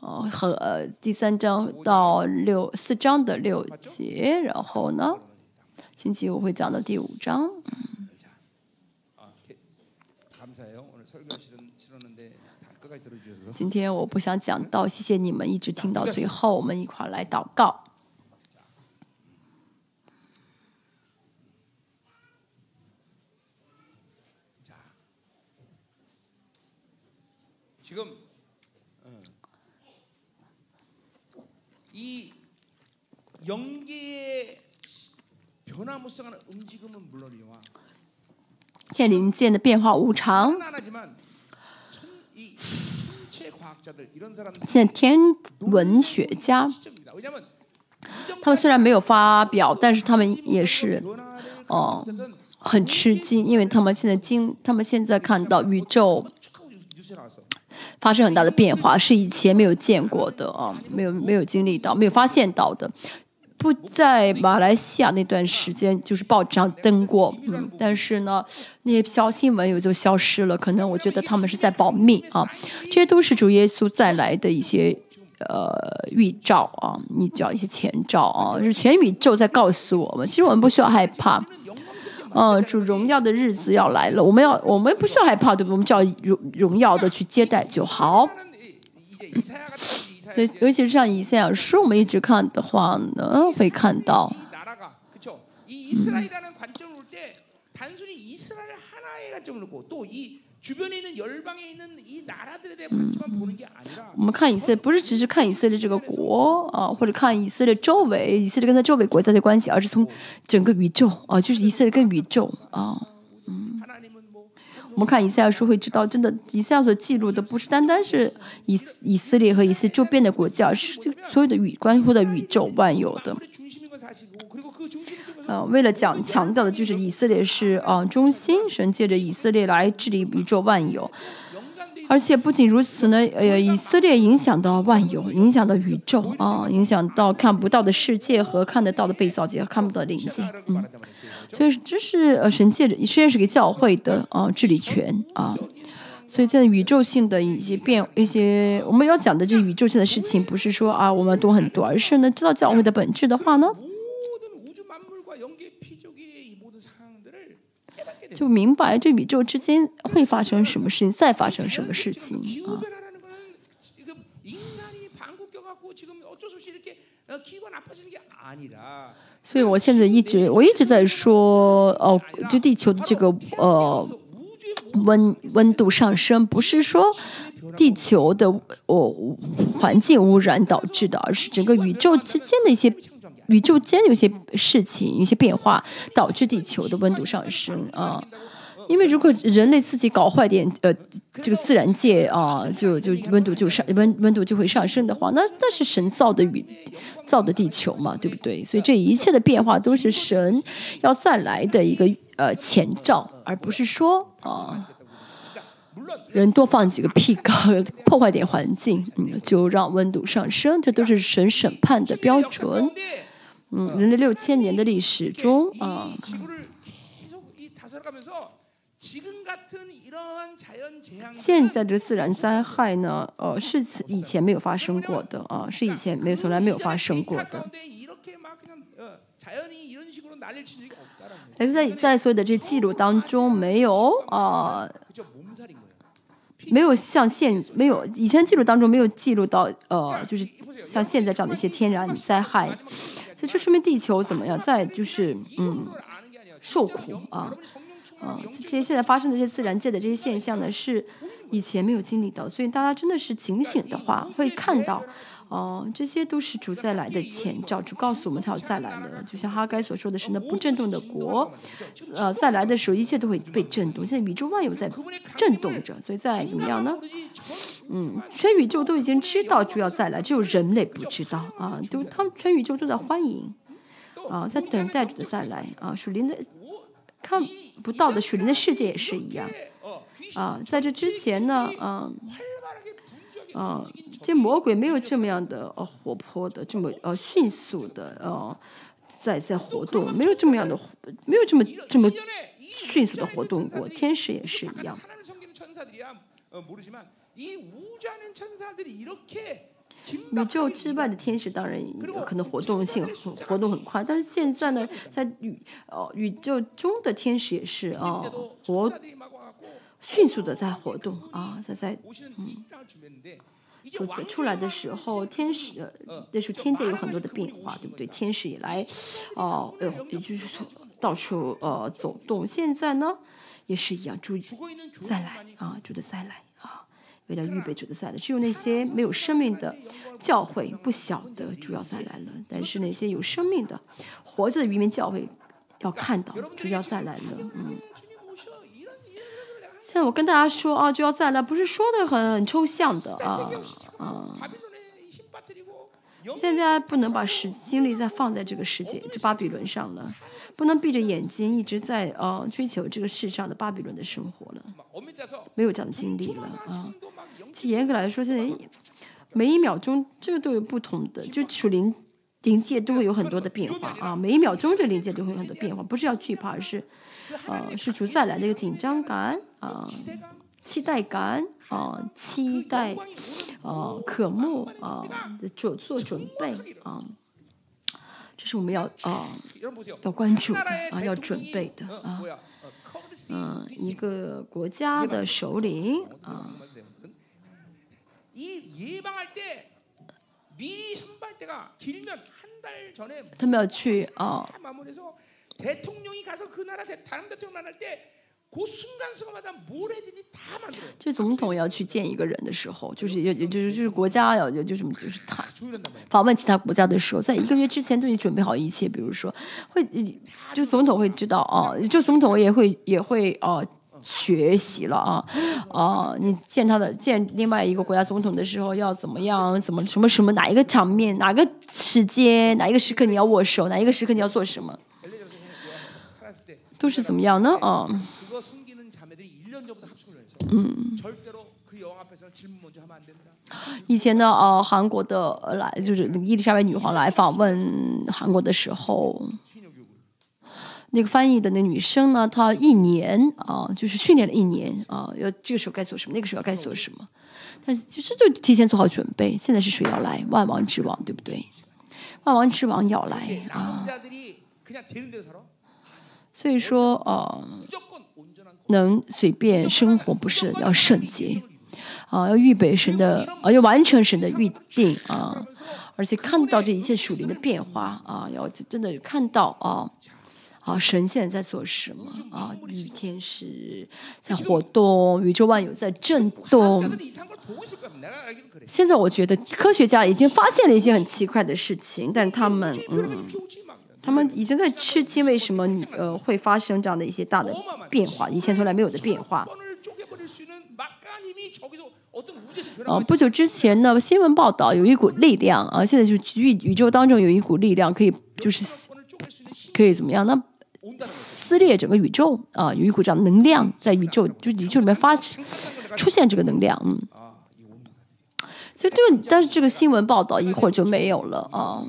哦，和呃第三章到六四章的六节，然后呢，星期五会讲到第五章。*laughs* 今天我不想讲到，谢谢你们一直听到最后，我们一块来祷告。现在零件的变化无常。现在天文学家，他们虽然没有发表，但是他们也是哦很吃惊，因为他们现在经，他们现在看到宇宙。发生很大的变化，是以前没有见过的啊，没有没有经历到，没有发现到的。在马来西亚那段时间，就是报纸上登过，嗯，但是呢，那些小新闻也就消失了。可能我觉得他们是在保密啊，这些都是主耶稣再来的一些呃预兆啊，你叫一些前兆啊，是全宇宙在告诉我们，其实我们不需要害怕。嗯，主荣耀的日子要来了，我们要，我们不需要害怕，对不对？我们只要荣荣耀的去接待就好。所以，尤其是像以赛亚书，我们一直看的话呢，会看到。我们看以色列，不是只是看以色列这个国啊，或者看以色列周围，以色列跟他周围国家的关系，而是从整个宇宙啊，就是以色列跟宇宙啊，嗯。我们看以赛亚书会知道，真的以赛亚所记录的不是单单是以以色列和以色列周边的国家，是就所有的宇关乎的宇宙万有的。呃，为了讲强调的就是以色列是啊中心，神借着以色列来治理宇宙万有。而且不仅如此呢，呃，以色列影响到万有，影响到宇宙啊，影响到看不到的世界和看得到的被造界看不到的灵界，嗯，所以这是呃神借着实验室给教会的啊治理权啊，所以在宇宙性的一些变一些我们要讲的这宇宙性的事情，不是说啊我们懂很多，而是呢知道教会的本质的话呢。就明白这宇宙之间会发生什么事情，再发生什么事情啊。所以我现在一直我一直在说，哦，就地球的这个呃温温度上升，不是说地球的哦环境污染导致的，而是整个宇宙之间的一些。宇宙间有些事情、有些变化，导致地球的温度上升啊。因为如果人类自己搞坏点，呃，这个自然界啊，就就温度就上温温度就会上升的话，那那是神造的宇造的地球嘛，对不对？所以这一切的变化都是神要再来的一个呃前兆，而不是说啊，人多放几个屁缸，*laughs* 破坏点环境，嗯，就让温度上升，这都是神审判的标准。嗯，人类六千年的历史中啊，现在的自然灾害呢，呃，是以前没有发生过的啊，是以前没有从来没有发生过的。但是在在所有的这记录当中，没有啊，没有像现没有以前记录当中没有记录到呃，就是像现在这样的一些天然灾害。所以这说明地球怎么样？在就是嗯，受苦啊啊！这些现在发生的这些自然界的这些现象呢，是以前没有经历到。所以大家真的是警醒的话，会看到。哦，这些都是主再来的前兆，主告诉我们他要再来了。就像哈该所说的是，那不震动的国，呃，再来的时候一切都会被震动。现在宇宙万有在震动着，所以再怎么样呢？嗯，全宇宙都已经知道主要再来，只有人类不知道啊。都他们全宇宙都在欢迎啊，在等待主的再来啊。属灵的看不到的属灵的世界也是一样啊。在这之前呢，嗯。啊，这魔鬼没有这么样的呃活泼的，这么呃迅速的呃在在活动，没有这么样的，没有这么这么迅速的活动过。天使也是一样。宇宙之外的天使当然可能活动性活动很快，但是现在呢，在宇呃宇宙中的天使也是啊活。迅速的在活动啊，在在嗯，就出来的时候，天使那时候天界有很多的变化，对不对？天使也来，哦，呃，也就是说到处呃走动。现在呢，也是一样，主再来啊，主的再来，为了预备主的再来，只有那些没有生命的教会不晓得主要再来了，但是那些有生命的活着的渔民教会要看到主要再来了，嗯。现在我跟大家说啊，就要再来，不是说的很抽象的啊啊！现在不能把时精力再放在这个世界这巴比伦上了，不能闭着眼睛一直在呃追求这个世上的巴比伦的生活了，没有这样的精力了啊！其实严格来说，现在每一秒钟这个都有不同的，就属灵灵界都会有很多的变化啊。每一秒钟这个灵界都会有很多变化，不是要惧怕，而是呃是主再来的一个紧张感啊、期待感啊、期待啊、渴慕啊、做做准备啊。是我们要啊要关注的啊要准备的啊。嗯一个国家的首领啊。他们要去啊就总统要去见一个人的时候就是也就是就是国家要就什么就是他访问其他国家的时候在一个月之前对你准备好一切比如说会就总统会知道啊就总统也会也会哦学习了啊哦你见他的见另外一个国家总统的时候要怎么样怎么什么什么哪一个场面哪个时间哪一个时刻你要握手哪一个时刻你要做什么？都是怎么样呢？哦以前呢，呃，韩国的来就是那个伊丽莎白女皇来访问韩国的时候，那个翻译的那女生呢，她一年啊，就是训练了一年啊，要这个时候该做什么，那个时候该做什么。但是其实就提前做好准备，现在是谁要来，万王之王，对不对？万王之王要来啊，所以说嗯。能随便生活不是要圣洁啊要预备神的啊要完成神的预定啊而且看到这一切属灵的变化啊要真的看到啊啊神现在在做什么啊雨天是在活动宇宙万有在震动现在我觉得科学家已经发现了一些很奇怪的事情但他们嗯他们已经在吃惊，为什么呃会发生这样的一些大的变化？以前从来没有的变化。啊，不久之前呢，新闻报道有一股力量啊，现在就是宇宙当中有一股力量可以就是可以怎么样？那撕裂整个宇宙啊，有一股这样能量在宇宙就宇宙里面发出现这个能量，嗯。所以这个但是这个新闻报道一会儿就没有了啊。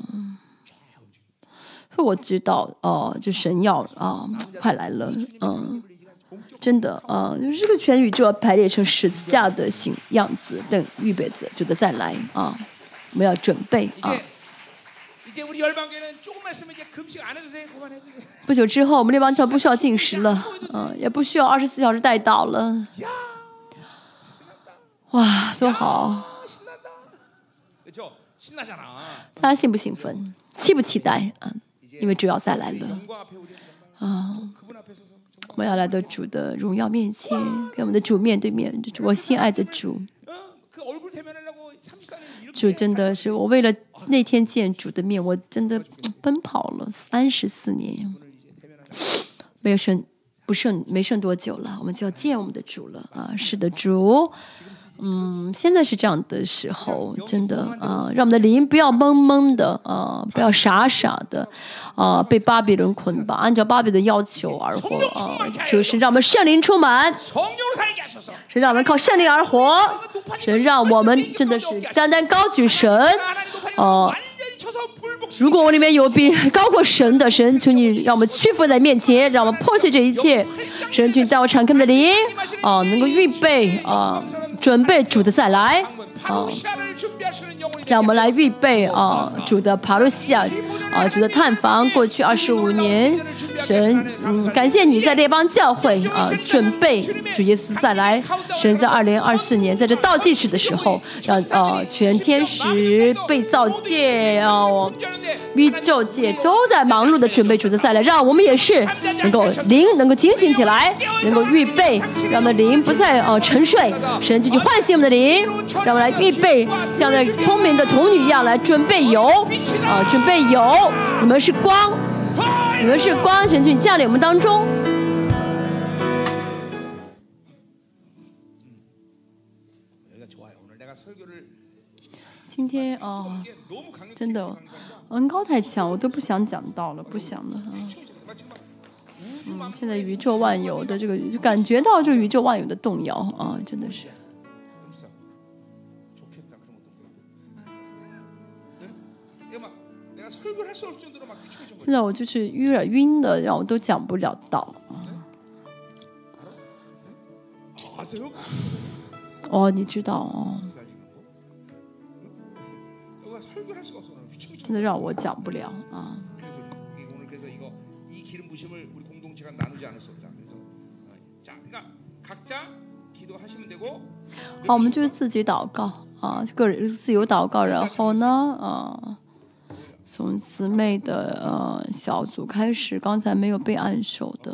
我知道哦就神要啊快来了嗯。真的啊就是这个全宇宙要排列成十字架的形样子等预备着就得再来啊。我们要准备啊。不久之后我们那帮就不需要进食了嗯也不需要二十四小时带到了。哇多好。大家兴不兴奋期不期待啊因为主要再来了，啊，我们要来到主的荣耀面前，跟我们的主面对面，我心爱的主。主真的是我为了那天见主的面，我真的奔跑了三十四年，没有生不剩没剩多久了，我们就要见我们的主了啊！是的，主，嗯，现在是这样的时候，真的啊，让我们的灵不要懵懵的啊，不要傻傻的啊，被巴比伦捆绑，按照巴比的要求而活啊，就是让我们圣灵充满，是让我们靠圣灵而活，神让我们真的是单单高举神啊。如果我里面有比高过神的神，求你让我们屈服在面前，让我们破碎这一切。神，请在我敞开的灵啊，能够预备啊，准备主的再来。啊，让我们来预备啊，主的帕路西亚啊，主的探访，过去二十五年，神，嗯，感谢你在列邦教会啊，准备主耶稣再来，神在二零二四年在这倒计时的时候，让呃、啊、全天使被造界啊，宇宙界都在忙碌的准备主的再来，让我们也是能够灵能够清醒起来，能够预备，让我们灵不再呃沉睡，神就去唤醒我们的灵，让我们来。预备，像那聪明的童女一样来准备游，啊，准备游。你们是光，你们是光神军降临我们当中。今天啊，真的，恩高太强，我都不想讲道了，不想了啊。嗯，现在宇宙万有的这个感觉到这宇宙万有的动摇啊，真的是。现在我就是有点晕的让我都讲不了道。哦你知道哦。真的让我讲不了啊。好我们就是自己祷告啊个人自由祷告然后呢嗯从姊妹的呃小组开始，刚才没有被按手的，